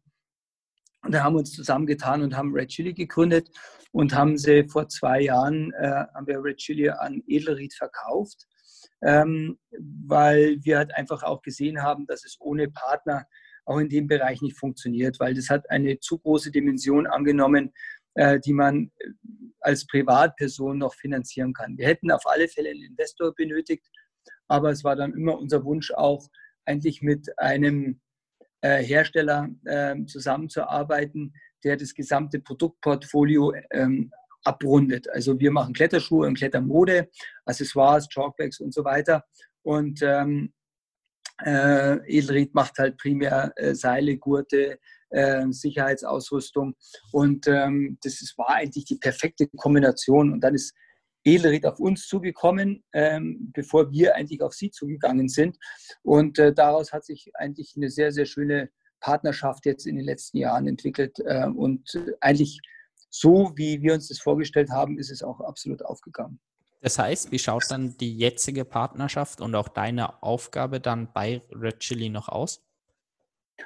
und da haben wir uns zusammengetan und haben Red Chili gegründet und haben sie vor zwei Jahren, äh, haben wir Red Chili an Edelried verkauft, ähm, weil wir halt einfach auch gesehen haben, dass es ohne Partner auch in dem Bereich nicht funktioniert, weil das hat eine zu große Dimension angenommen, äh, die man äh, als Privatperson noch finanzieren kann. Wir hätten auf alle Fälle einen Investor benötigt, aber es war dann immer unser Wunsch auch, eigentlich mit einem Hersteller äh, zusammenzuarbeiten, der das gesamte Produktportfolio ähm, abrundet. Also wir machen Kletterschuhe und Klettermode, Accessoires, Chalkbacks und so weiter. Und ähm, äh, Edelried macht halt primär äh, Seile, Gurte, äh, Sicherheitsausrüstung. Und ähm, das ist, war eigentlich die perfekte Kombination. Und dann ist Edelried auf uns zugekommen, ähm, bevor wir eigentlich auf sie zugegangen sind. Und äh, daraus hat sich eigentlich eine sehr, sehr schöne Partnerschaft jetzt in den letzten Jahren entwickelt. Äh, und eigentlich so, wie wir uns das vorgestellt haben, ist es auch absolut aufgegangen. Das heißt, wie schaut dann die jetzige Partnerschaft und auch deine Aufgabe dann bei Red Chili noch aus?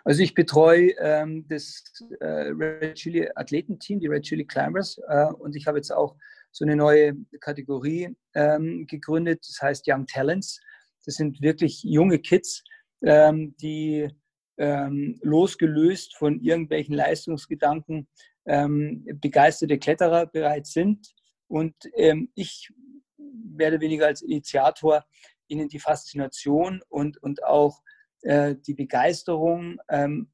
Also ich betreue ähm, das äh, Red Chili Athletenteam, die Red Chili Climbers, äh, und ich habe jetzt auch so eine neue Kategorie ähm, gegründet, das heißt Young Talents. Das sind wirklich junge Kids, ähm, die ähm, losgelöst von irgendwelchen Leistungsgedanken ähm, begeisterte Kletterer bereits sind. Und ähm, ich werde weniger als Initiator ihnen die Faszination und, und auch äh, die Begeisterung, ähm,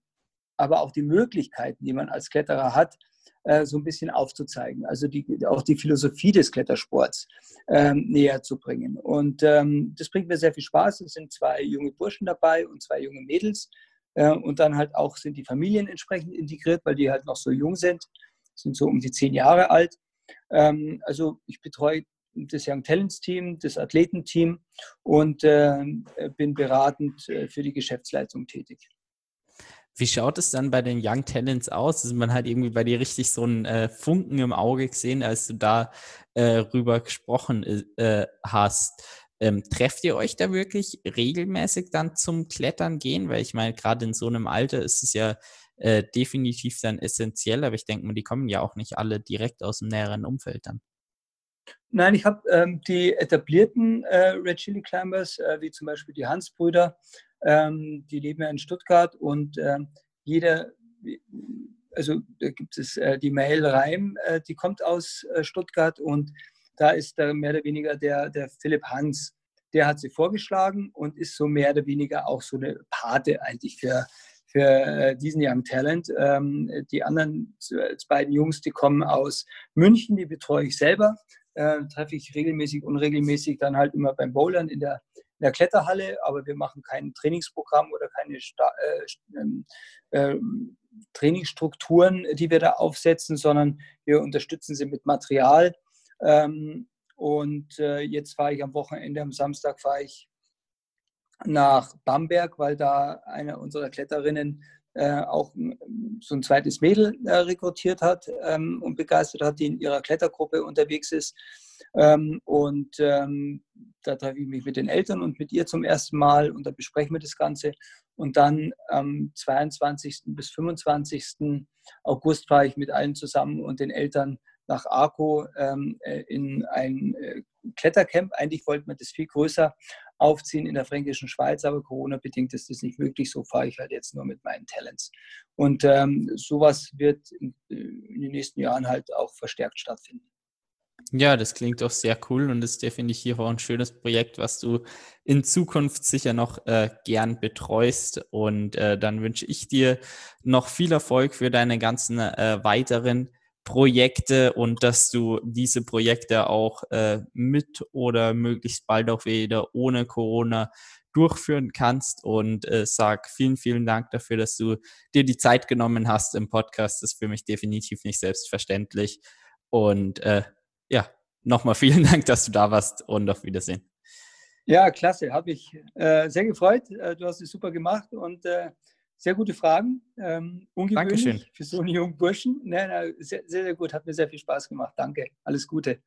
aber auch die Möglichkeiten, die man als Kletterer hat, äh, so ein bisschen aufzuzeigen. Also die, auch die Philosophie des Klettersports ähm, näher zu bringen. Und ähm, das bringt mir sehr viel Spaß. Es sind zwei junge Burschen dabei und zwei junge Mädels. Äh, und dann halt auch sind die Familien entsprechend integriert, weil die halt noch so jung sind, sind so um die zehn Jahre alt. Ähm, also ich betreue das Young Talents Team, das Athletenteam und äh, bin beratend äh, für die Geschäftsleitung tätig. Wie schaut es dann bei den Young Talents aus? Also man hat irgendwie bei dir richtig so einen äh, Funken im Auge gesehen, als du da äh, rüber gesprochen äh, hast. Ähm, trefft ihr euch da wirklich regelmäßig dann zum Klettern gehen? Weil ich meine, gerade in so einem Alter ist es ja äh, definitiv dann essentiell, aber ich denke mal, die kommen ja auch nicht alle direkt aus dem näheren Umfeld dann. Nein, ich habe ähm, die etablierten äh, Red Chili Climbers, äh, wie zum Beispiel die Hans-Brüder, ähm, die leben ja in Stuttgart und ähm, jeder, also da gibt es äh, die Mail Reim, äh, die kommt aus äh, Stuttgart und da ist da mehr oder weniger der, der Philipp Hans. Der hat sie vorgeschlagen und ist so mehr oder weniger auch so eine Pate eigentlich für, für äh, diesen Young Talent. Ähm, die anderen beiden Jungs, die kommen aus München, die betreue ich selber. Äh, treffe ich regelmäßig, unregelmäßig dann halt immer beim Bowlern in der in der Kletterhalle, aber wir machen kein Trainingsprogramm oder keine Sta äh, äh, Trainingsstrukturen, die wir da aufsetzen, sondern wir unterstützen sie mit Material. Ähm, und äh, jetzt fahre ich am Wochenende, am Samstag fahre ich nach Bamberg, weil da eine unserer Kletterinnen äh, auch so ein zweites Mädel äh, rekrutiert hat ähm, und begeistert hat, die in ihrer Klettergruppe unterwegs ist. Ähm, und ähm, da treffe ich mich mit den Eltern und mit ihr zum ersten Mal und da besprechen wir das Ganze. Und dann am 22. bis 25. August fahre ich mit allen zusammen und den Eltern nach Arco ähm, äh, in ein äh, Klettercamp. Eigentlich wollten wir das viel größer aufziehen in der fränkischen Schweiz, aber Corona-bedingt ist das nicht möglich. So fahre ich halt jetzt nur mit meinen Talents. Und ähm, sowas wird in, äh, in den nächsten Jahren halt auch verstärkt stattfinden. Ja, das klingt doch sehr cool und ist definitiv auch ein schönes Projekt, was du in Zukunft sicher noch äh, gern betreust. Und äh, dann wünsche ich dir noch viel Erfolg für deine ganzen äh, weiteren Projekte und dass du diese Projekte auch äh, mit oder möglichst bald auch wieder ohne Corona durchführen kannst. Und äh, sag vielen, vielen Dank dafür, dass du dir die Zeit genommen hast im Podcast. Das ist für mich definitiv nicht selbstverständlich. Und äh, ja, nochmal vielen Dank, dass du da warst und auf Wiedersehen. Ja, klasse, habe ich äh, sehr gefreut. Äh, du hast es super gemacht und äh, sehr gute Fragen. Ähm, ungewöhnlich Dankeschön. für so einen jungen Burschen. Nee, nee, sehr, sehr, sehr gut, hat mir sehr viel Spaß gemacht. Danke, alles Gute.